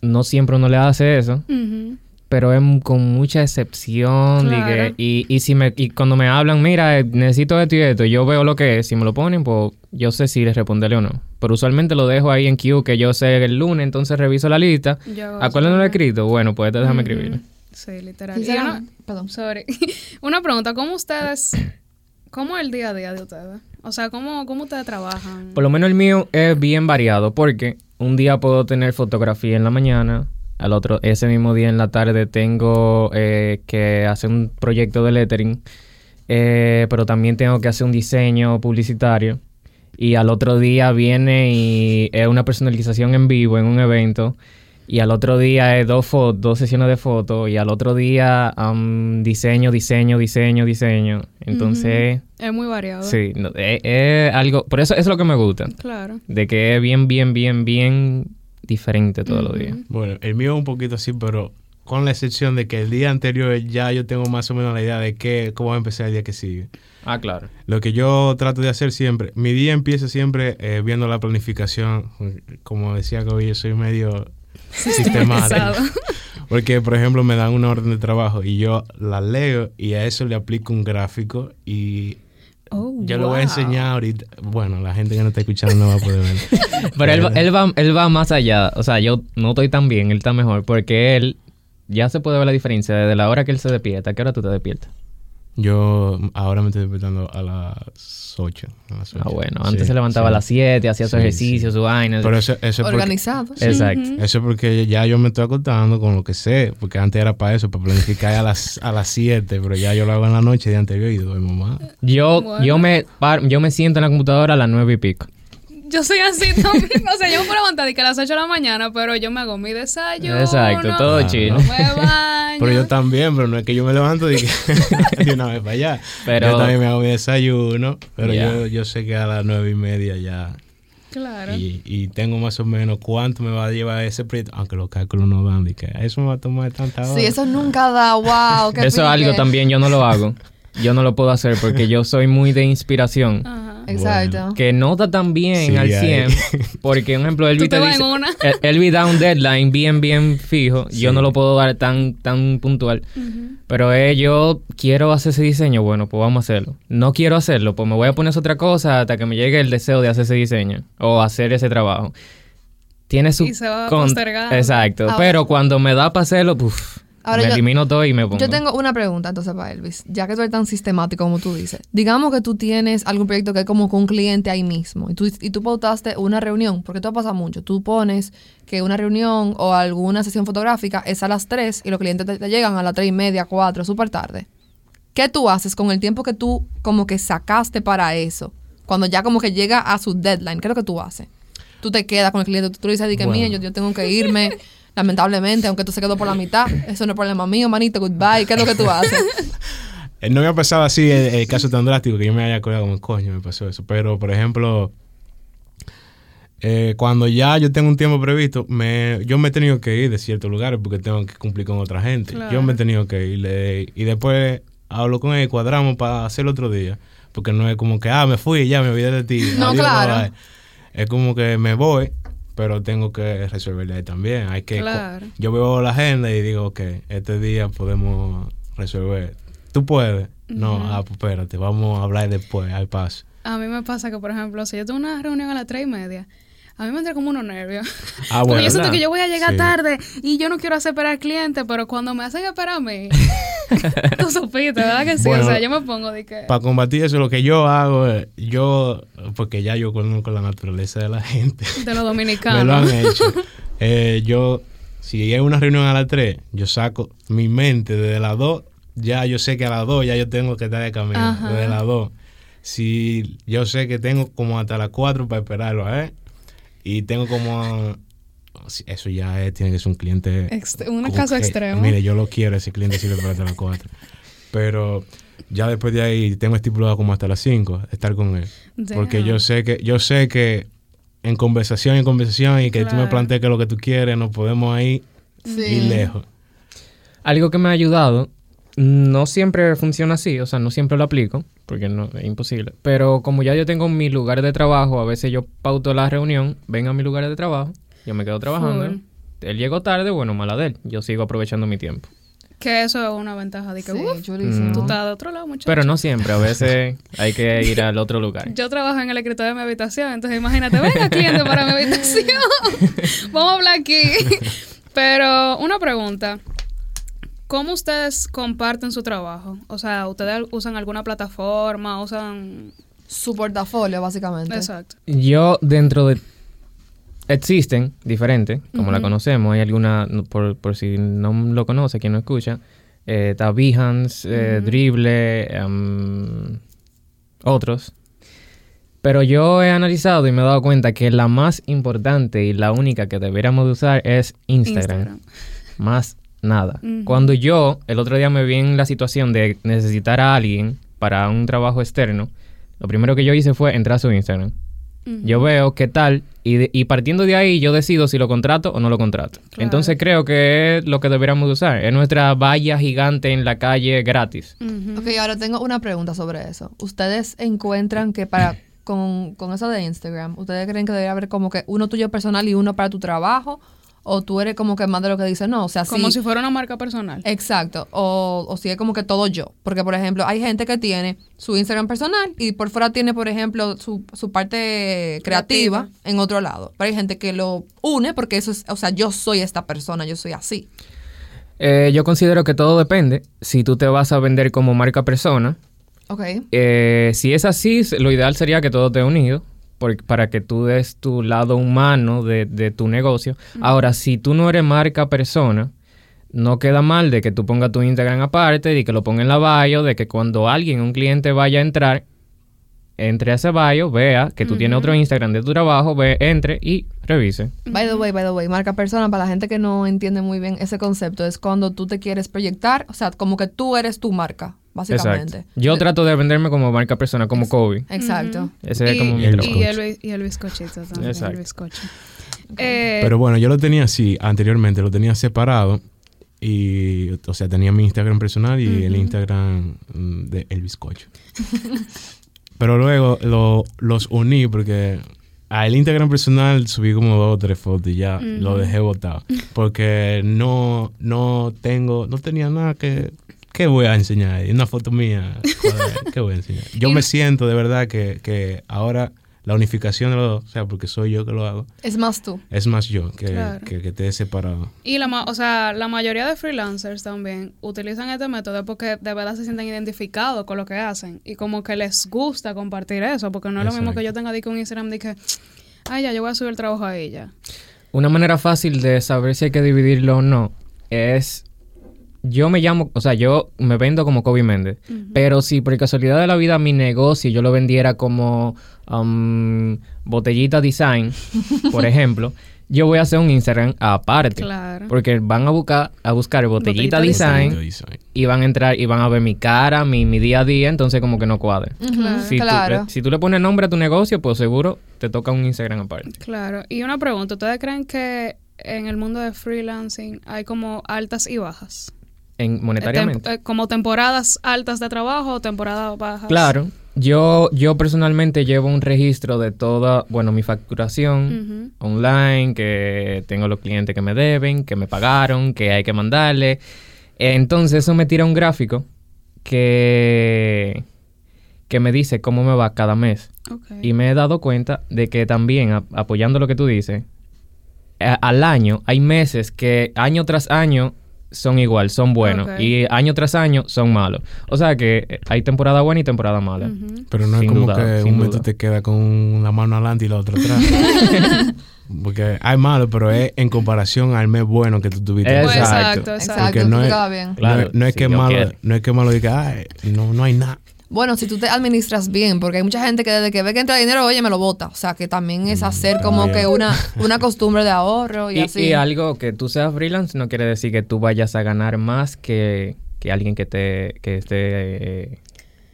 Speaker 3: no siempre uno le hace eso. Pero es con mucha excepción. que-
Speaker 2: Claro.
Speaker 3: y, y si me, y cuando me hablan, mira, eh, necesito esto y esto, yo veo lo que es, si me lo ponen, pues yo sé si les responderle o no. Pero usualmente lo dejo ahí en queue, que yo sé el lunes, entonces reviso la lista.
Speaker 2: Yo
Speaker 3: ¿A cuál no lo he escrito? Bueno, pues déjame
Speaker 2: Ujú.
Speaker 3: escribirlo.
Speaker 2: Sí, literal. Una,
Speaker 1: perdón.
Speaker 2: sorry. una pregunta, ¿cómo ustedes, cómo es el día a día de ustedes? O sea, ¿cómo, cómo ustedes trabajan?
Speaker 3: Por lo menos el mío es bien variado porque un día puedo tener fotografía en la mañana, al otro, ese mismo día en la tarde tengo eh, que hacer un proyecto de lettering, eh, pero también tengo que hacer un diseño publicitario y al otro día viene y es una personalización en vivo en un evento y al otro día es dos dos sesiones de fotos y al otro día am, diseño, diseño, diseño, diseño. Entonces,
Speaker 2: Es muy variado.
Speaker 3: Sí, es algo, por eso, eso es lo que me gusta,
Speaker 2: Claro.
Speaker 3: de que es bien, bien, bien, bien diferente todos los días.
Speaker 4: Bueno, el mío es un poquito así, pero con la excepción de que el día anterior ya yo tengo más o menos la idea de qué, cómo va a empezar el día que sigue.
Speaker 3: Ah, claro.
Speaker 4: Lo que yo trato de hacer siempre, mi día empieza siempre eh, viendo la planificación. Como decía Kobe, yo soy medio sistemático. Porque, por ejemplo, me dan una orden de trabajo y yo la leo y a eso le aplico un gráfico y
Speaker 2: Oh,
Speaker 4: yo lo voy a enseñar ahorita. Bueno, la gente que no está escuchando no va a poder ver.
Speaker 3: Pero él, él, va, él va más allá, o sea, yo no estoy tan bien, él está mejor, porque él ya se puede ver la diferencia desde la hora que él se despierta, ¿a qué hora tú te despiertas?
Speaker 4: Yo ahora me estoy despertando a las 8. A las
Speaker 3: Ah,
Speaker 4: ocho.
Speaker 3: bueno,
Speaker 4: Sí,
Speaker 3: antes se levantaba
Speaker 4: sí.
Speaker 3: a las 7, hacía su
Speaker 4: Sí,
Speaker 3: ejercicio,
Speaker 4: sí.
Speaker 3: su vaina.
Speaker 4: Pero eso, eso es porque,
Speaker 1: Organizado.
Speaker 3: Exacto.
Speaker 4: eso es porque ya yo me estoy acostando con lo que sé. Porque antes era para eso, para planificar a las, a las 7. Pero ya yo lo hago en la noche de anterior y duermo más.
Speaker 3: Yo,
Speaker 2: Bueno.
Speaker 3: yo, me, par- yo me siento en la computadora a las 9 y pico.
Speaker 2: Yo soy así también. O sea, yo me puedo levantar de que a las 8 de la mañana, pero yo me hago mi desayuno.
Speaker 3: Exacto, todo
Speaker 4: Ah, no.
Speaker 2: Me baño.
Speaker 4: Pero yo también, pero no es que yo me levanto y que de una vez para allá.
Speaker 3: Pero-
Speaker 4: yo también me hago mi desayuno, pero yo, yo sé que a las nueve y media ya.
Speaker 2: Claro.
Speaker 4: Y, y tengo más o menos cuánto me va a llevar ese proyecto, aunque los cálculos no dan, de que eso me va a tomar tanta hora.
Speaker 1: Sí, eso nunca da, wow. qué
Speaker 3: Eso es algo también yo no lo hago. Yo no lo puedo hacer porque yo soy muy de inspiración.
Speaker 2: Ajá.
Speaker 1: Exacto.
Speaker 3: Que no está tan bien
Speaker 4: Sí,
Speaker 3: al
Speaker 4: ahí.
Speaker 3: 100. Porque, por ejemplo, Elvi
Speaker 2: Tú te
Speaker 3: te
Speaker 2: vas
Speaker 3: dice...
Speaker 2: en una.
Speaker 3: El- Elvi da un deadline bien, bien fijo. Yo no lo puedo dar tan, tan puntual. Pero eh, yo quiero hacer ese diseño. Bueno, pues vamos a hacerlo. No quiero hacerlo. Pues me voy a poner otra cosa hasta que me llegue el deseo de hacer ese diseño. O hacer ese trabajo. Tiene su...
Speaker 2: Y se va.
Speaker 3: Exacto.
Speaker 1: Ahora-
Speaker 3: Pero cuando me da para hacerlo, puf,
Speaker 1: Ahora
Speaker 3: me
Speaker 1: yo-
Speaker 3: elimino todo y me pongo.
Speaker 1: Yo tengo una pregunta entonces para Elvis, ya que tú eres tan sistemático como tú dices. Digamos que tú tienes algún proyecto que es como con un cliente ahí mismo y tú, y tú pautaste una reunión, porque esto pasa mucho. Tú pones que una reunión o alguna sesión fotográfica es a las 3 y los clientes te, te llegan a las 3 y media, 4, súper tarde. ¿Qué tú haces con el tiempo que tú como que sacaste para eso? Cuando ya como que llega a su deadline, ¿qué es lo que tú haces? Tú te quedas con el cliente, tú le dices, di que
Speaker 4: Bueno.
Speaker 1: mía, yo, yo tengo que irme, lamentablemente, aunque tú se quedó por la mitad. Eso no es problema mío, manito, goodbye. ¿Qué es lo que tú haces?
Speaker 4: No me ha pasado así el, el caso tan drástico que yo me haya acordado como coño me pasó eso. Pero, por ejemplo, eh, cuando ya yo tengo un tiempo previsto, me, yo me he tenido que ir de ciertos lugares porque tengo que cumplir con otra gente.
Speaker 2: Claro.
Speaker 4: Yo me he tenido que ir eh, y después hablo con él, cuadramos para hacerlo otro día. Porque no es como que, ah, me fui y ya me olvidé de ti.
Speaker 1: No,
Speaker 4: Adiós,
Speaker 1: claro.
Speaker 4: bye. Es como que me voy, pero tengo que resolverle a él también. Hay que,
Speaker 2: Claro.
Speaker 4: yo veo la agenda y digo, ok, este día podemos resolver. ¿Tú puedes? No, ah, pues espérate, vamos a hablar después, al paso.
Speaker 2: A mí me pasa que, por ejemplo, si yo tengo una reunión a las tres y media, a mí me entra como unos nervios.
Speaker 4: Ah,
Speaker 2: Porque yo siento que yo voy a llegar
Speaker 4: Sí.
Speaker 2: tarde y yo no quiero hacer esperar al cliente, pero cuando me hacen esperar a mí, tú supiste, ¿verdad que sí?
Speaker 4: Bueno,
Speaker 2: o sea, yo me pongo de que...
Speaker 4: Para combatir eso, lo que yo hago, es- yo, porque ya yo conozco la naturaleza de la gente,
Speaker 2: De los
Speaker 4: me lo han
Speaker 2: dominicanos.
Speaker 4: hecho. Eh, yo, si hay una reunión a las 3, yo saco mi mente desde las 2, ya yo sé que a las 2 ya yo tengo que estar de camino,
Speaker 2: Ajá.
Speaker 4: desde las 2. Si yo sé que tengo como hasta las 4 para esperarlo, ¿eh? Y tengo como... Eso ya es- tiene que ser un cliente...
Speaker 2: Ext- un caso
Speaker 4: que,
Speaker 2: extremo.
Speaker 4: Mire, yo lo quiero, ese cliente sirve para hasta las 4. Pero ya después de ahí tengo estipulado como hasta las 5 estar con él. Porque yo sé que yo sé que en conversación en conversación y que tú me
Speaker 2: Claro.
Speaker 4: plantees que es lo que tú quieres, nos podemos ahí
Speaker 1: Sí.
Speaker 4: ir lejos.
Speaker 3: Algo que me ha ayudado, no siempre funciona así, o sea, no siempre lo aplico, porque no es imposible. Pero como ya yo tengo mi lugar de trabajo, a veces yo pauto la reunión, ven a mi lugar de trabajo, yo me quedo trabajando.
Speaker 2: Full.
Speaker 3: Él llegó tarde, bueno, mala de él. Yo sigo aprovechando mi tiempo.
Speaker 2: Que eso es una ventaja de que,
Speaker 1: Sí,
Speaker 2: uf, tú estás de otro lado, muchacho.
Speaker 3: Pero no siempre, a veces hay que ir al otro lugar.
Speaker 2: Yo trabajo en el escritorio de mi habitación, entonces imagínate, venga cliente para mi habitación. Vamos a hablar aquí. Pero una pregunta. ¿Cómo ustedes comparten su trabajo? O sea, ¿ustedes usan alguna plataforma? ¿Usan...?
Speaker 1: Su portafolio, básicamente.
Speaker 2: Exacto.
Speaker 3: Yo dentro de... Existen diferentes, como la conocemos. Hay alguna, por, por si no lo conoce, quien no escucha. Eh, está Behance, eh,
Speaker 2: Ujú.
Speaker 3: Dribbble, em, otros. Pero yo he analizado y me he dado cuenta que la más importante y la única que deberíamos de usar es Instagram.
Speaker 2: Instagram.
Speaker 3: Más nada. Cuando yo el otro día me vi en la situación de necesitar a alguien para un trabajo externo, lo primero que yo hice fue entrar a su Instagram. Yo veo qué tal y, de- y partiendo de ahí yo decido si lo contrato o no lo contrato.
Speaker 2: Claro.
Speaker 3: Entonces creo que es lo que deberíamos de usar. Es nuestra valla gigante en la calle gratis.
Speaker 2: Ujú.
Speaker 1: Ok, ahora tengo una pregunta sobre eso. ¿Ustedes encuentran que para con, con eso de Instagram, ¿ustedes creen que debería haber como que uno tuyo personal y uno para tu trabajo? ¿O tú eres como que más de lo que dice no? O sea,
Speaker 2: Como
Speaker 1: sí,
Speaker 2: si fuera una marca personal.
Speaker 1: Exacto. O, o si es como que todo yo. Porque, por ejemplo, hay gente que tiene su Instagram personal y por fuera tiene, por ejemplo, su, su parte creativa,
Speaker 2: Creativa.
Speaker 1: en otro lado. Pero hay gente que lo une porque eso es, o sea, yo soy esta persona, yo soy así.
Speaker 3: Eh, yo considero que todo depende. Si tú te vas a vender como marca persona,
Speaker 1: Ok.
Speaker 3: Eh, si es así, lo ideal sería que todo esté unido por- para que tú des tu lado humano de, de tu negocio. Ahora, si tú no eres marca persona, no queda mal de que tú pongas tu Instagram aparte, de que lo ponga en la bio, de que cuando alguien, un cliente vaya a entrar, entre a ese bio, vea que tú tienes otro Instagram de tu trabajo, ve, entre y revise.
Speaker 1: By the way, by the way, marca persona, para la gente que no entiende muy bien ese concepto, es cuando tú te quieres proyectar, o sea, como que tú eres tu marca, básicamente.
Speaker 3: Exacto. Yo trato de venderme como marca persona, como Kobe.
Speaker 1: Exacto.
Speaker 3: Ese es
Speaker 2: y,
Speaker 3: como mi
Speaker 4: y el
Speaker 3: trabajo.
Speaker 2: y el, y el bizcochito también.
Speaker 3: Exacto.
Speaker 2: El bizcocho. Eh,
Speaker 4: Pero bueno, yo lo tenía así anteriormente, lo tenía separado. Y, o sea, tenía mi Instagram personal y el Instagram mm, de El Bizcocho. Pero luego lo- los uní porque al Instagram personal subí como dos o tres fotos y ya lo dejé botado. Porque no, no tengo, no tenía nada que... ¿Qué voy a enseñar? ahí? Una foto mía. joder, ¿Qué voy a enseñar? Yo me siento de verdad que, que ahora la unificación de los dos, o sea, porque soy yo que lo hago,
Speaker 1: Es más tú.
Speaker 4: es más yo que,
Speaker 2: Claro.
Speaker 4: que, que esté separado.
Speaker 2: Y la, o sea, la mayoría de freelancers también utilizan este método porque de verdad se sienten identificados con lo que hacen y como que les gusta compartir eso, porque no es lo mismo que yo tenga de que un Instagram de que, ay, ya, yo voy a subir el trabajo a ella.
Speaker 3: Una manera fácil de saber si hay que dividirlo o no es. Yo me llamo, o sea, yo me vendo como Kobe Méndez. Pero si por casualidad de la vida mi negocio yo lo vendiera como um, Botellita Design, por ejemplo, yo voy a hacer un Instagram aparte.
Speaker 2: Claro.
Speaker 3: Porque van a buscar, a buscar Botellita,
Speaker 2: Botellita
Speaker 3: Design,
Speaker 4: Design.
Speaker 3: y van a entrar y van a ver mi cara, mi, mi día a día, entonces como que no cuadre.
Speaker 1: Ujú,
Speaker 2: Claro.
Speaker 3: Si, tú,
Speaker 1: claro.
Speaker 3: le- si tú le pones nombre a tu negocio, pues seguro te toca un Instagram aparte.
Speaker 2: Claro. Y una pregunta, ¿ustedes creen que en el mundo de freelancing hay como altas y bajas?
Speaker 3: En, monetariamente.
Speaker 2: tem- eh, como temporadas altas de trabajo o temporadas bajas.
Speaker 3: Claro, yo, yo personalmente llevo un registro de toda, bueno, mi facturación online, que tengo los clientes que me deben, que me pagaron, que hay que mandarle. Entonces eso me tira un gráfico que, que me dice cómo me va cada mes. Y me he dado cuenta de que también, a- apoyando lo que tú dices, a- al año hay meses que año tras año son igual, son buenos. Y año tras año son malos. O sea que eh, hay temporada buena y temporada mala.
Speaker 4: Pero no es como
Speaker 3: duda,
Speaker 4: que un mes te quedas con una mano adelante y la otra atrás. Porque hay malo, pero es en comparación al mes bueno que tú tuviste.
Speaker 3: Exacto.
Speaker 2: Exacto, exacto.
Speaker 4: Porque no es-
Speaker 1: quedas bien.
Speaker 3: Claro,
Speaker 4: no, es- no es
Speaker 3: si
Speaker 4: que malo,
Speaker 3: quiere.
Speaker 4: no es que malo diga, "Ay, no, no hay nada.
Speaker 1: Bueno, si tú te administras bien, porque hay mucha gente que desde que ve que entra dinero, oye, me lo bota. O sea, que también es hacer como
Speaker 4: también.
Speaker 1: que una, una costumbre de ahorro y,
Speaker 3: Y,
Speaker 1: así.
Speaker 3: y algo que tú seas freelance no quiere decir que tú vayas a ganar más que, que alguien que, te, que esté eh,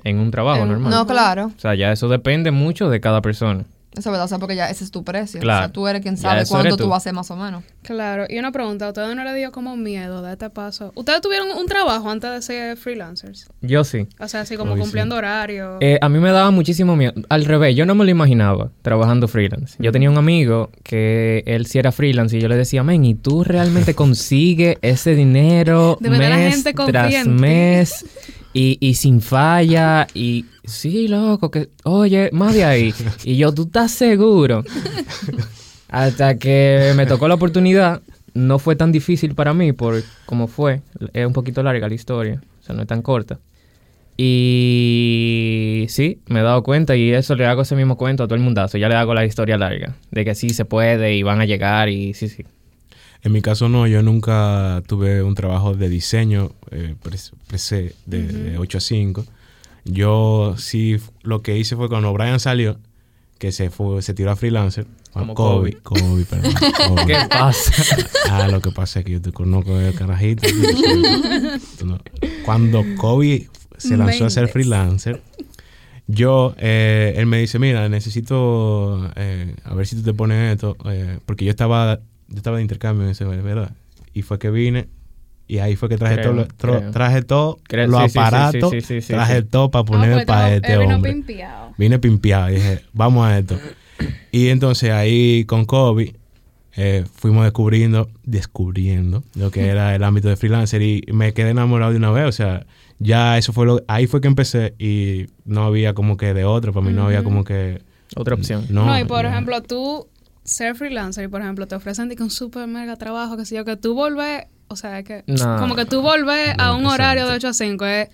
Speaker 3: en un trabajo
Speaker 2: En-
Speaker 3: normal.
Speaker 1: no, claro.
Speaker 3: O sea, ya eso depende mucho de cada persona.
Speaker 1: Eso es verdad, o sea, porque ya ese es tu precio. O
Speaker 3: Claro.
Speaker 1: sea, tú eres quien sabe cuánto tú.
Speaker 3: tú.
Speaker 1: vas a hacer más o menos.
Speaker 2: Claro, y una pregunta, ¿a ustedes no les dio como miedo de este paso? ¿Ustedes tuvieron un trabajo antes de ser freelancers?
Speaker 3: Yo sí.
Speaker 2: O sea, así como
Speaker 4: Uy, sí.
Speaker 2: cumpliendo horario.
Speaker 3: Eh, a mí me daba muchísimo miedo. Al revés, yo no me lo imaginaba trabajando freelance. Yo tenía un amigo que él sí era freelance y yo le decía, men, ¿y tú realmente consigues ese dinero
Speaker 2: De verdad la
Speaker 3: mes
Speaker 2: gente
Speaker 3: tras mes y, y sin falla? Y sí, loco, que, oye, más de ahí. Y yo, ¿tú estás seguro? Hasta que me tocó la oportunidad, no fue tan difícil para mí por como fue. Es un poquito larga la historia, o sea, no es tan corta. Y sí, me he dado cuenta y eso le hago ese mismo cuento a todo el mundazo. Ya le hago la historia larga, de que sí se puede y van a llegar y sí, sí.
Speaker 4: En mi caso no, yo nunca tuve un trabajo de diseño eh, pre- pre- de, de 8 a 5. Yo sí, lo que hice fue cuando Brian salió, que se fue, se tiró a freelancer.
Speaker 3: Como
Speaker 4: Kobe, Kobe, perdón. Kobe.
Speaker 3: ¿Qué pasa?
Speaker 4: Ah, lo que pasa es que yo te conozco el carajito. Cuando Kobe se lanzó a ser freelancer, yo, eh, él me dice, mira, necesito, eh, a ver si tú te pones esto, eh, porque yo estaba, yo estaba de intercambio en ese, ¿verdad? Y fue que vine y ahí fue que traje
Speaker 3: Creo,
Speaker 4: todo, lo- tro- traje todo,
Speaker 3: Creo,
Speaker 4: los
Speaker 3: sí, sí, sí,
Speaker 4: aparatos,
Speaker 3: sí, sí, sí,
Speaker 4: traje
Speaker 3: sí.
Speaker 4: todo para
Speaker 2: Ah,
Speaker 4: poner
Speaker 2: pues,
Speaker 4: para
Speaker 2: él
Speaker 4: este
Speaker 2: vino
Speaker 4: hombre.
Speaker 2: pimpeado.
Speaker 4: Vine pimpeado y dije, vamos a esto. Y entonces ahí con Kobe eh, fuimos descubriendo, descubriendo lo que era el ámbito de freelancer y me quedé enamorado de una vez. O sea, ya eso fue lo, ahí fue que empecé y no había como que de otro, para mí no había como que...
Speaker 3: Otra opción.
Speaker 4: No,
Speaker 2: No, y por
Speaker 4: ya.
Speaker 2: ejemplo, tú ser freelancer y por ejemplo te ofrecen que un super mega trabajo, que sé yo, que tú volvés, o sea, que
Speaker 3: No.
Speaker 2: como que tú volvés a un horario de
Speaker 4: exacto.
Speaker 2: 8 a 5 es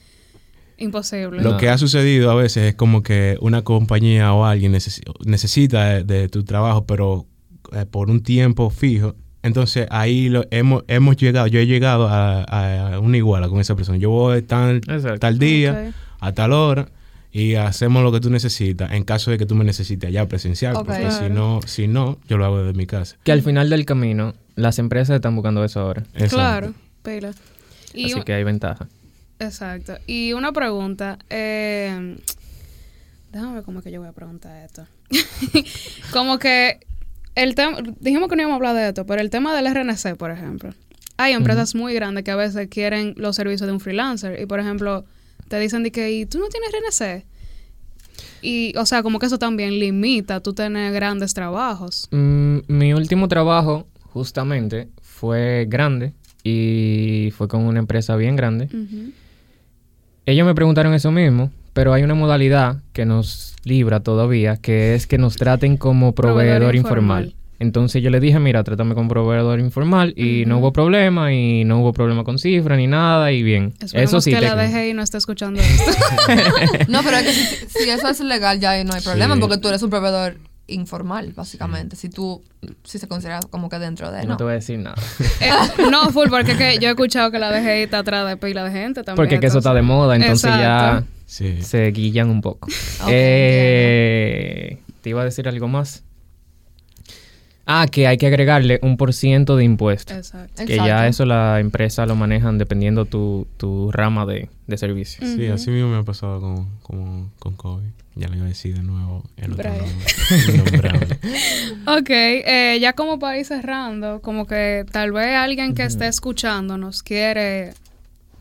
Speaker 2: imposible.
Speaker 4: Lo
Speaker 3: No.
Speaker 4: que ha sucedido a veces es como que una compañía o alguien necesi- necesita de, de tu trabajo, pero eh, por un tiempo fijo. Entonces ahí lo, hemos, hemos llegado, yo he llegado a, a una iguala con esa persona. Yo voy tal,
Speaker 3: Exacto.
Speaker 4: tal día, a tal hora, y hacemos lo que tú necesitas en caso de que tú me necesites allá presencial. Porque si no, si no, yo lo hago desde mi casa.
Speaker 3: Que al final del camino, las empresas están buscando eso ahora.
Speaker 4: Exacto.
Speaker 2: Claro, pila. Y
Speaker 3: Así
Speaker 2: un-
Speaker 3: que hay ventaja.
Speaker 2: Exacto. Y una pregunta. Eh, déjame ver cómo es que yo voy a preguntar esto. como que el tema, dijimos que no íbamos a hablar de esto, pero el tema del RNC, por ejemplo. Hay empresas muy grandes que a veces quieren los servicios de un freelancer y, por ejemplo, te dicen de que ¿y tú no tienes RNC. Y, o sea, como que eso también limita tú tener grandes trabajos.
Speaker 3: Mm, mi último trabajo, justamente, fue grande y fue con una empresa bien grande. Ellos me preguntaron eso mismo, pero hay una modalidad que nos libra todavía, que es que nos traten como proveedor,
Speaker 2: Proveedor
Speaker 3: informal.
Speaker 2: informal.
Speaker 3: Entonces yo le dije, mira, trátame como proveedor informal y no hubo problema y no hubo problema con cifra ni nada y bien.
Speaker 2: Esperemos
Speaker 3: eso sí.
Speaker 2: que la
Speaker 3: técnico.
Speaker 2: DGI no esté escuchando esto.
Speaker 1: No, pero es que si, si eso es legal ya no hay problema
Speaker 4: Sí.
Speaker 1: porque tú eres un proveedor informal, básicamente. Si tú, si se considera como que dentro de,
Speaker 3: No,
Speaker 1: ¿no?
Speaker 3: te voy a decir nada.
Speaker 2: Eh, no, full, porque es que yo he escuchado que la DGI está atrás de pila de gente también.
Speaker 3: Porque que eso está de moda, entonces
Speaker 2: Exacto.
Speaker 4: Sí.
Speaker 3: ya se guillan un poco. Eh, ¿Te iba a decir algo más? Ah, que hay que agregarle un por ciento de impuesto.
Speaker 2: Exacto.
Speaker 3: Que ya eso la empresa lo manejan dependiendo tu, tu rama de, de servicio.
Speaker 4: Sí, así mismo me ha pasado con, con, con COVID. Ya le iba a decir de nuevo el otro nombre.
Speaker 2: Ok, eh, ya como para ir cerrando, como que tal vez alguien que esté escuchándonos quiere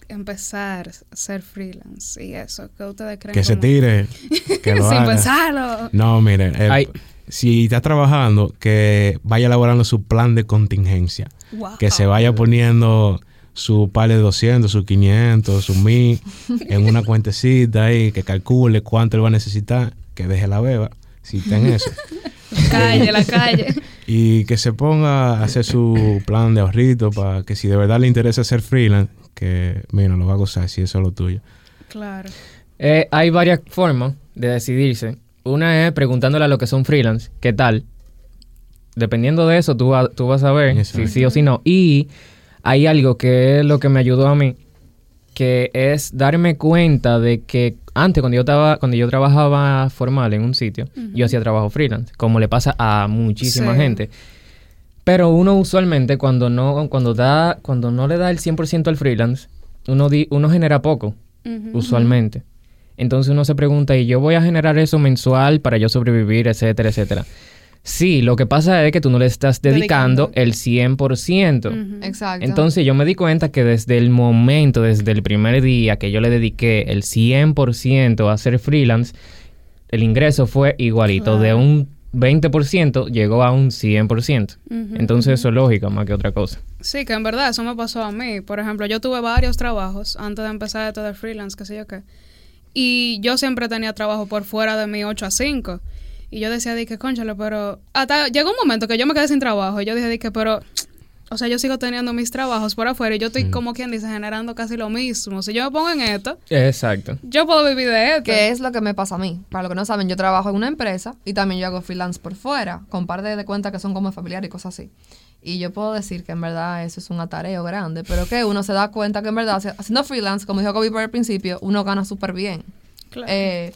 Speaker 2: empezar a ser freelance y eso, ¿qué ustedes creen?
Speaker 4: que se tire, que lo
Speaker 2: Sin
Speaker 4: haga.
Speaker 2: pensarlo.
Speaker 4: No, mire, eh,
Speaker 3: Ay.
Speaker 4: Si está trabajando, que vaya elaborando su plan de contingencia.
Speaker 2: Wow.
Speaker 4: Que se vaya poniendo su par de 200, sus 500, sus 1000 en una cuentecita ahí, que calcule cuánto él va a necesitar, que deje la beba, si está en eso.
Speaker 2: Calle, la calle.
Speaker 4: Y que se ponga a hacer su plan de ahorrito para que si de verdad le interesa ser freelance, que, mira, lo va a gozar si eso es lo tuyo.
Speaker 2: Claro.
Speaker 3: Eh, hay varias formas de decidirse. Una es preguntándole a los que son freelance, ¿qué tal? Dependiendo de eso, tú, va- tú vas a ver
Speaker 4: Exacto.
Speaker 3: si sí o si no. Y hay algo que es lo que me ayudó a mí, que es darme cuenta de que antes, cuando yo, estaba, cuando yo trabajaba formal en un sitio, yo hacía trabajo freelance, como le pasa a muchísima
Speaker 2: Sí.
Speaker 3: gente. Pero uno usualmente cuando no, cuando da, cuando no le da el 100% al freelance, uno, di- uno genera poco usualmente. Entonces uno se pregunta, ¿y yo voy a generar eso mensual para yo sobrevivir, etcétera, etcétera? Sí, lo que pasa es que tú no le estás dedicando,
Speaker 2: Dedicando.
Speaker 3: el 100%.
Speaker 2: Ujú.
Speaker 1: Exacto.
Speaker 3: Entonces yo me di cuenta que desde el momento, desde el primer día que yo le dediqué el 100% a ser freelance, el ingreso fue igualito. De un 20% llegó a un 100%.
Speaker 2: Ujú,
Speaker 3: Entonces eso es lógica más que otra cosa.
Speaker 2: Sí, que en verdad eso me pasó a mí. Por ejemplo, yo tuve varios trabajos antes de empezar esto de freelance, qué sé yo qué. Y yo siempre tenía trabajo por fuera de mi 8 a 5. Y yo decía, di que conchale, pero... Hasta llegó un momento que yo me quedé sin trabajo. Y yo dije, di que, pero... O sea, yo sigo teniendo mis trabajos por afuera y yo estoy como quien dice generando casi lo mismo. Si yo me pongo en esto,
Speaker 3: Exacto.
Speaker 2: yo puedo vivir de esto.
Speaker 1: ¿Qué es lo que me pasa a mí? Para los que no saben, yo trabajo en una empresa y también yo hago freelance por fuera, con par de, de cuentas que son como familiares y cosas así. Y yo puedo decir que en verdad eso es un atareo grande, pero que uno se da cuenta que en verdad, haciendo freelance, como dijo Kobe por el principio, uno gana súper bien.
Speaker 2: Claro.
Speaker 1: Eh,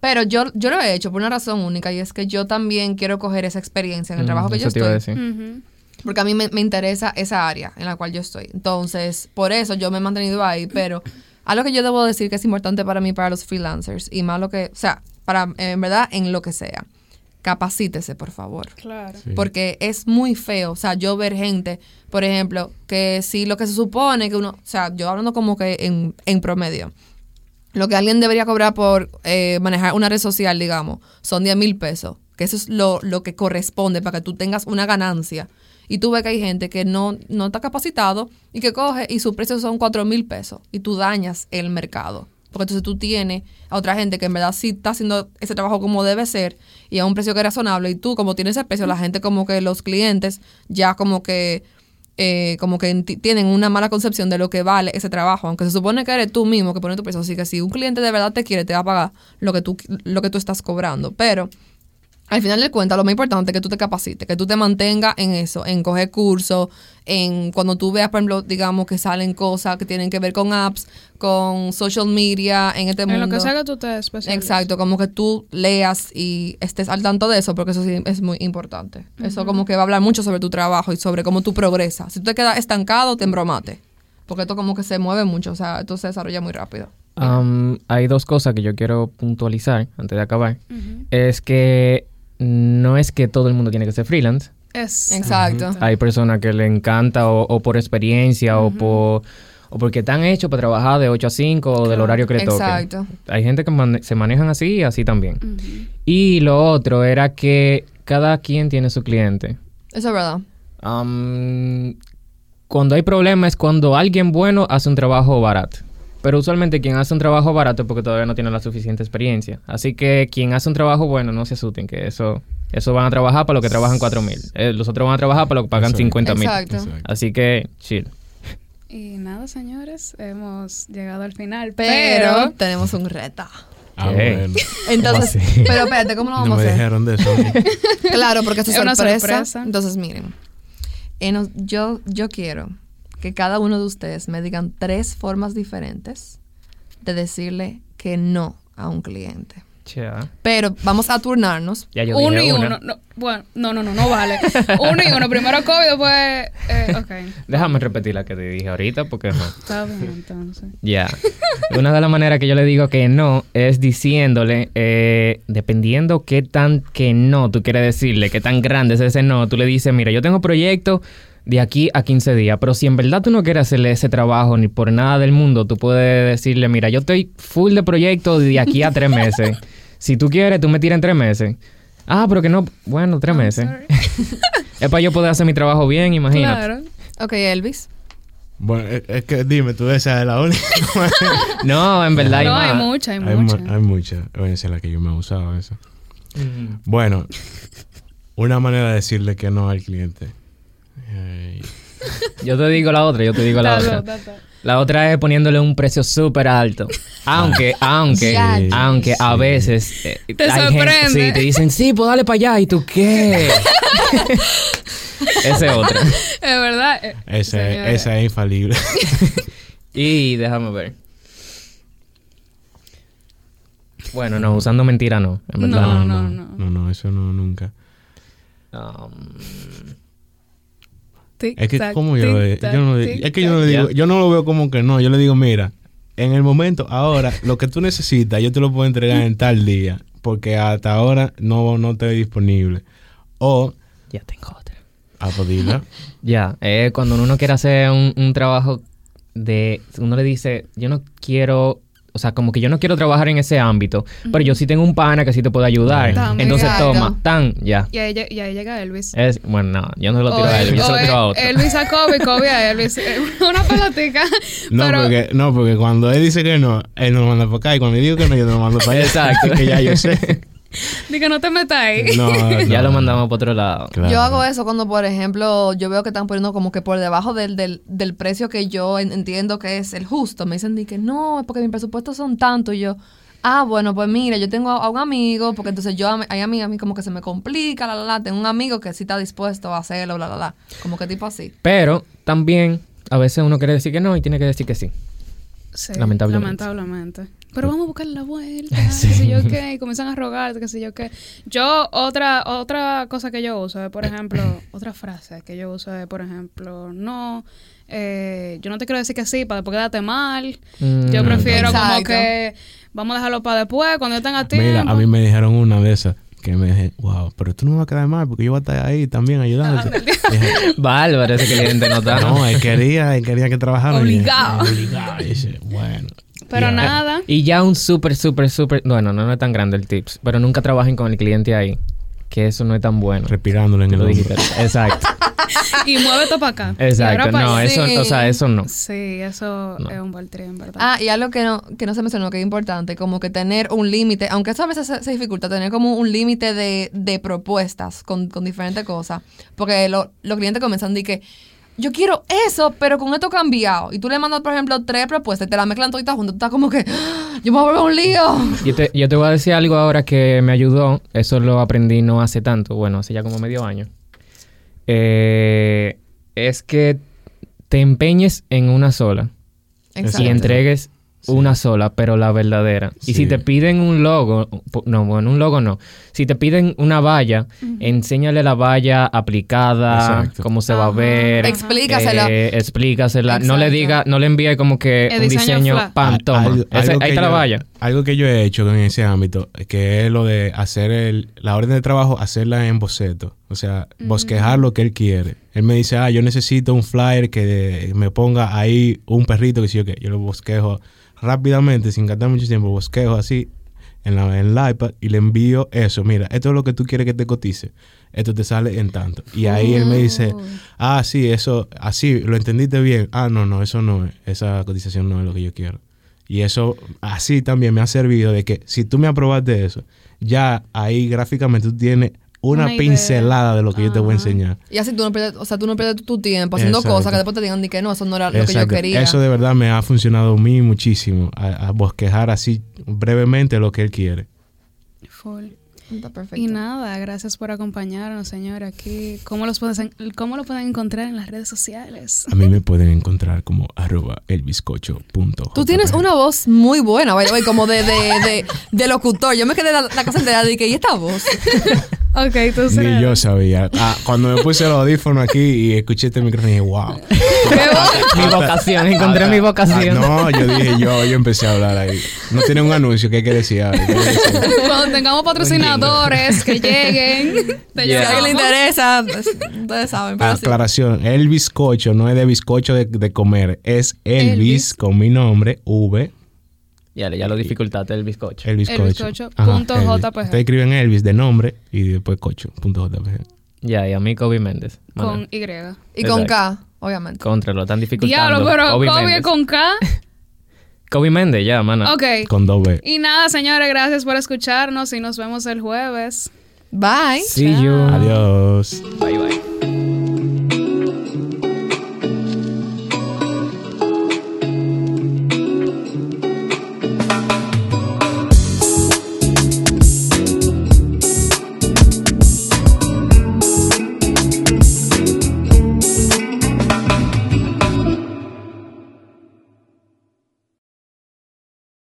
Speaker 1: pero yo, yo lo he hecho por una razón única y es que yo también quiero coger esa experiencia en el
Speaker 3: Mm,
Speaker 1: trabajo que yo
Speaker 3: eso te iba a
Speaker 1: estoy.
Speaker 3: decir.
Speaker 2: Ujú.
Speaker 1: Porque a mí me, me interesa esa área en la cual yo estoy. Entonces, por eso yo me he mantenido ahí. Pero algo que yo debo decir que es importante para mí, para los freelancers, y más lo que, o sea, para, en verdad, en lo que sea, capacítese, por favor.
Speaker 2: Claro.
Speaker 4: Sí.
Speaker 1: Porque es muy feo, o sea, yo ver gente, por ejemplo, que si lo que se supone que uno, o sea, yo hablando como que en, en promedio, lo que alguien debería cobrar por eh, manejar una red social, digamos, son 10 mil pesos, que eso es lo, lo que corresponde para que tú tengas una ganancia. Y tú ves que hay gente que no, no está capacitado y que coge y sus precios son 4 mil pesos y tú dañas el mercado. Porque entonces tú tienes a otra gente que en verdad sí está haciendo ese trabajo como debe ser y a un precio que es razonable. Y tú, como tienes ese precio, la gente como que los clientes ya como que eh, como que tienen una mala concepción de lo que vale ese trabajo, aunque se supone que eres tú mismo que pone tu precio. Así que si un cliente de verdad te quiere, te va a pagar lo que tú, lo que tú estás cobrando. Pero al final de cuentas, lo más importante es que tú te capacites, que tú te mantengas en eso, en coger cursos, en cuando tú veas, por ejemplo, digamos que salen cosas que tienen que ver con apps, con social media, en este
Speaker 2: En
Speaker 1: mundo.
Speaker 2: lo que sea que tú te especialices.
Speaker 1: Exacto, como que tú leas y estés al tanto de eso, porque eso sí es muy importante. Eso como que va a hablar mucho sobre tu trabajo y sobre cómo tú progresas. Si tú te quedas estancado, te embromate. Porque esto como que se mueve mucho, o sea, esto se desarrolla muy rápido.
Speaker 3: Hay dos cosas que yo quiero puntualizar antes de acabar. Es que no es que todo el mundo tiene que ser freelance.
Speaker 2: Es-
Speaker 1: Exacto.
Speaker 3: Hay personas que le encanta o, o por experiencia o por o porque están hechos para trabajar de 8 a 5 o del horario que le toque.
Speaker 1: Exacto.
Speaker 3: Hay gente que mane- se manejan así y así también. Y lo otro era que cada quien tiene su cliente.
Speaker 1: Eso es verdad.
Speaker 3: Am, cuando hay problemas es cuando alguien bueno hace un trabajo barato. Pero usualmente quien hace un trabajo barato es porque todavía no tiene la suficiente experiencia. Así que quien hace un trabajo bueno, no se asusten, que eso, eso van a trabajar para lo que trabajan 4 mil. Eh, los otros van a trabajar para lo que pagan
Speaker 4: Exacto.
Speaker 3: 50 mil.
Speaker 1: Exacto.
Speaker 3: Así que, chill.
Speaker 2: Y nada, señores, hemos llegado al final.
Speaker 1: Pero,
Speaker 2: Pero,
Speaker 1: tenemos un reto.
Speaker 4: Ah, bueno.
Speaker 1: Entonces, pero espérate, ¿cómo lo
Speaker 4: No
Speaker 1: vamos
Speaker 4: me
Speaker 1: a hacer?
Speaker 4: dijeron de eso.
Speaker 1: Claro, porque esto es sorpresa.
Speaker 2: sorpresa.
Speaker 1: Entonces, miren. eh, yo, yo quiero que cada uno de ustedes me digan tres formas diferentes de decirle que no a un cliente.
Speaker 3: Ya.
Speaker 1: Pero vamos a turnarnos.
Speaker 3: Ya yo
Speaker 2: uno y
Speaker 3: una.
Speaker 2: uno. No, bueno, no, no, no, no vale. uno y uno. Primero COVID, después. Eh, ok.
Speaker 3: Déjame repetir la que te dije ahorita porque no.
Speaker 2: Está bien, entonces.
Speaker 3: Ya. Una de las maneras que yo le digo que no es diciéndole, eh, dependiendo qué tan que no tú quieres decirle, qué tan grande es ese no, tú le dices, mira, yo tengo proyecto de aquí a 15 días, pero si en verdad tú no quieres hacerle ese trabajo ni por nada del mundo, tú puedes decirle, mira, yo estoy full de proyecto de aquí a tres meses. Si tú quieres, tú me tiras en tres meses. Ah, pero que no, bueno, tres meses. Es para yo poder hacer mi trabajo bien, imagínate.
Speaker 2: Claro.
Speaker 1: Ok, Elvis.
Speaker 4: Bueno, es, que dime, tú esa es la única.
Speaker 3: No, en verdad hay
Speaker 2: no, hay
Speaker 3: más.
Speaker 2: mucha, hay
Speaker 4: hay,
Speaker 2: mucha.
Speaker 4: mu- hay muchas. Bueno, esa es la que yo me he usado esa.
Speaker 3: Mm.
Speaker 4: Bueno, una manera de decirle que no al cliente.
Speaker 3: Yo te digo la otra, yo te digo la
Speaker 2: Dale,
Speaker 3: otra. La otra es poniéndole un precio súper alto. Aunque, aunque,
Speaker 1: Ya.
Speaker 3: aunque a veces... eh,
Speaker 2: Te
Speaker 3: gente-
Speaker 2: sorprende.
Speaker 3: sí, te dicen, sí, pues dale para allá. ¿Y tú qué? Ese es otro.
Speaker 2: Es verdad. eh,
Speaker 4: esa, es infalible.
Speaker 3: Y déjame ver. Bueno, no, usando mentira no, en verdad.
Speaker 2: No,
Speaker 3: no.
Speaker 2: no, no.
Speaker 4: no, no, eso no, nunca.
Speaker 3: Um,
Speaker 2: Tic,
Speaker 4: Es que
Speaker 2: tac,
Speaker 4: como yo,
Speaker 2: tic,
Speaker 4: yo
Speaker 2: tac,
Speaker 4: no,
Speaker 2: tic,
Speaker 4: es que yo no le digo, yo no lo veo como que no, yo le digo, mira, en el momento, ahora, lo que tú necesitas, yo te lo puedo entregar en tal día, porque hasta ahora no, no te disponible. O,
Speaker 3: ya tengo otra.
Speaker 4: a poderla.
Speaker 3: Ya, eh, cuando uno quiere hacer un, un trabajo de... Uno le dice, yo no quiero... O sea, como que yo no quiero trabajar en ese ámbito, pero yo sí tengo un pana que sí te puede ayudar. Entonces
Speaker 1: Exacto.
Speaker 3: toma, tan, ya.
Speaker 2: Y ahí, y ahí llega Elvis.
Speaker 3: Es, bueno, no, yo no se lo tiro
Speaker 2: O
Speaker 3: a
Speaker 2: el-
Speaker 3: él, yo se lo tiro a otro.
Speaker 2: Elvis a Kobe, Kobe a Elvis. Eh, Una pelotica.
Speaker 4: No,
Speaker 2: pero,
Speaker 4: porque, no, porque cuando él dice que no, él nos lo manda para acá, y cuando yo digo que no, yo te lo mando para allá.
Speaker 3: Exacto.
Speaker 4: Que ya yo sé.
Speaker 2: di que no te metas ahí.
Speaker 4: No,
Speaker 3: ya
Speaker 4: no.
Speaker 3: lo mandamos para otro lado.
Speaker 4: Claro.
Speaker 1: Yo hago eso cuando, por ejemplo, yo veo que están poniendo como que por debajo del, del, del precio que yo en- entiendo que es el justo. Me dicen di que no, es porque mis presupuestos son tanto. Y yo, ah, bueno, pues mira, yo tengo a, a un amigo, porque entonces yo, hay a mí, a mí como que se me complica, la, la, la. Tengo un amigo que sí está dispuesto a hacerlo, la, la, la. Como que tipo así.
Speaker 3: Pero también a veces uno quiere decir que no y tiene que decir que sí.
Speaker 2: Sí,
Speaker 3: Lamentablemente.
Speaker 2: lamentablemente. Pero vamos a buscar la vuelta, qué sé yo qué, y comienzan a rogarte, qué sé yo qué. Yo, otra, otra cosa que yo uso es, por ejemplo, otra frase que yo uso es, por ejemplo, no, eh, yo no te quiero decir que sí para después quedarte mal. Yo
Speaker 3: Mm,
Speaker 2: prefiero como que vamos a dejarlo para después, cuando yo tenga tiempo.
Speaker 4: Mira, a mí me dijeron una de esas que me dije, wow, pero tú no vas a quedar mal porque yo voy a estar ahí también ayudándote. Dije,
Speaker 3: Bárbaro, ese cliente no está.
Speaker 4: no, él quería, él quería que trabajara. Y dije,
Speaker 2: Obligado.
Speaker 4: Obligado. Y dice, bueno.
Speaker 2: Pero
Speaker 4: Ya.
Speaker 2: nada.
Speaker 3: Y ya un súper, súper, súper... Bueno, no, no es tan grande el tips, pero nunca trabajen con el cliente ahí, que eso no es tan bueno.
Speaker 4: Respirándole en el
Speaker 3: lo
Speaker 4: hombro.
Speaker 3: Exacto,
Speaker 2: Y mueve todo para acá.
Speaker 3: Exacto. No, eso,
Speaker 1: Sí.
Speaker 3: o sea, eso no.
Speaker 2: Sí, eso
Speaker 3: No.
Speaker 2: es un baltrí, en verdad.
Speaker 1: Ah, y algo que no, que no se mencionó, que es importante, como que tener un límite, aunque eso a veces se, se dificulta, tener como un límite de, de propuestas con, con diferentes cosas. Porque lo- los clientes comienzan a decir que yo quiero eso, pero con esto cambiado. Y tú le mandas, por ejemplo, tres propuestas y te las mezclan todas juntas. Tú estás como que, "Ah, yo me voy a volver un lío.
Speaker 3: Yo te, yo te voy a decir algo ahora que me ayudó. Eso lo aprendí no hace tanto. Bueno, hace ya como medio año. Eh, es que te empeñes en una sola
Speaker 1: Exacto.
Speaker 3: y entregues una sola, pero la verdadera. Y si te piden un logo, no, bueno, un logo no. Si te piden una valla, enséñale la valla aplicada,
Speaker 4: Exacto.
Speaker 3: cómo se va a ver.
Speaker 1: Explícasela.
Speaker 3: eh, explícasela. No le diga, no le envíe como que
Speaker 2: El
Speaker 3: un
Speaker 2: diseño
Speaker 3: diseño, pam, toma. Ese- ahí está la valla.
Speaker 4: Algo que yo he hecho en ese ámbito, que es lo de hacer el, la orden de trabajo, hacerla en boceto. O sea, bosquejar lo que él quiere. Él me dice, ah, yo necesito un flyer que me ponga ahí un perrito, que sí o qué. Yo lo bosquejo rápidamente, sin gastar mucho tiempo, bosquejo así en, la, en el iPad y le envío eso. Mira, esto es lo que tú quieres que te cotice. Esto te sale en tanto. Y ahí él me dice, ah, sí, eso, así, lo entendiste bien. Ah, no, no, eso no es. Esa cotización no es lo que yo quiero. Y eso así también me ha servido de que si tú me aprobaste eso, ya ahí gráficamente tú tienes una, pincelada de lo que yo te voy a enseñar.
Speaker 1: Y así tú no pierdes, o sea, tú no pierdes tu, tiempo haciendo
Speaker 4: Exacto.
Speaker 1: cosas que después te digan que no, eso no era lo que yo quería.
Speaker 4: Eso de verdad me ha funcionado a mí muchísimo, a, a bosquejar así brevemente lo que él quiere.
Speaker 2: Full.
Speaker 1: Está perfecto.
Speaker 2: Y nada, gracias por acompañarnos, señor, aquí. ¿Cómo, los pueden, ¿Cómo lo pueden encontrar en las redes sociales?
Speaker 4: A mí me pueden encontrar como arroba elbiscocho.jpg.
Speaker 1: Tú tienes una voz muy buena, como de, de, de, de locutor. Yo me quedé la, la casa entera y que, ¿y esta voz?
Speaker 2: Ok, tú
Speaker 4: Ni
Speaker 2: serás.
Speaker 4: yo sabía. Ah, cuando me puse los audífonos aquí y escuché este micrófono, dije, wow.
Speaker 3: Mi vocación, encontré mi vocación.
Speaker 4: Ah, no, yo dije, yo, yo empecé a hablar ahí. No tiene un anuncio que hay que decir. ahora, ¿qué hay que decir?
Speaker 2: Cuando tengamos patrocinadores que lleguen, te
Speaker 1: Si
Speaker 3: Yeah.
Speaker 1: a alguien le interesa, pues, ustedes saben. Pero sí.
Speaker 4: Aclaración, el bizcocho no es de bizcocho de, de comer, es Elvis,
Speaker 2: Elvis.
Speaker 4: con mi nombre, V,
Speaker 3: Ya, ya lo dificultaste el bizcocho.
Speaker 4: el bizcocho.
Speaker 2: bizcocho
Speaker 4: Ajá,
Speaker 2: punto
Speaker 4: Elvis.
Speaker 2: JPG.
Speaker 4: Ustedes escriben Elvis de nombre y después cocho, punto JPG.
Speaker 3: Ya, y a mí Kobe Méndez.
Speaker 2: con. Y.
Speaker 1: Y con. K, obviamente.
Speaker 3: Contra, lo están dificultando.
Speaker 2: Diablo, pero
Speaker 3: Kobe
Speaker 2: con K.
Speaker 3: Kobe Méndez, ya, mano.
Speaker 2: Ok.
Speaker 4: Con B.
Speaker 2: Y nada, señores, gracias por escucharnos y nos vemos el jueves.
Speaker 1: Bye.
Speaker 3: See you.
Speaker 4: Adiós.
Speaker 3: Bye, bye.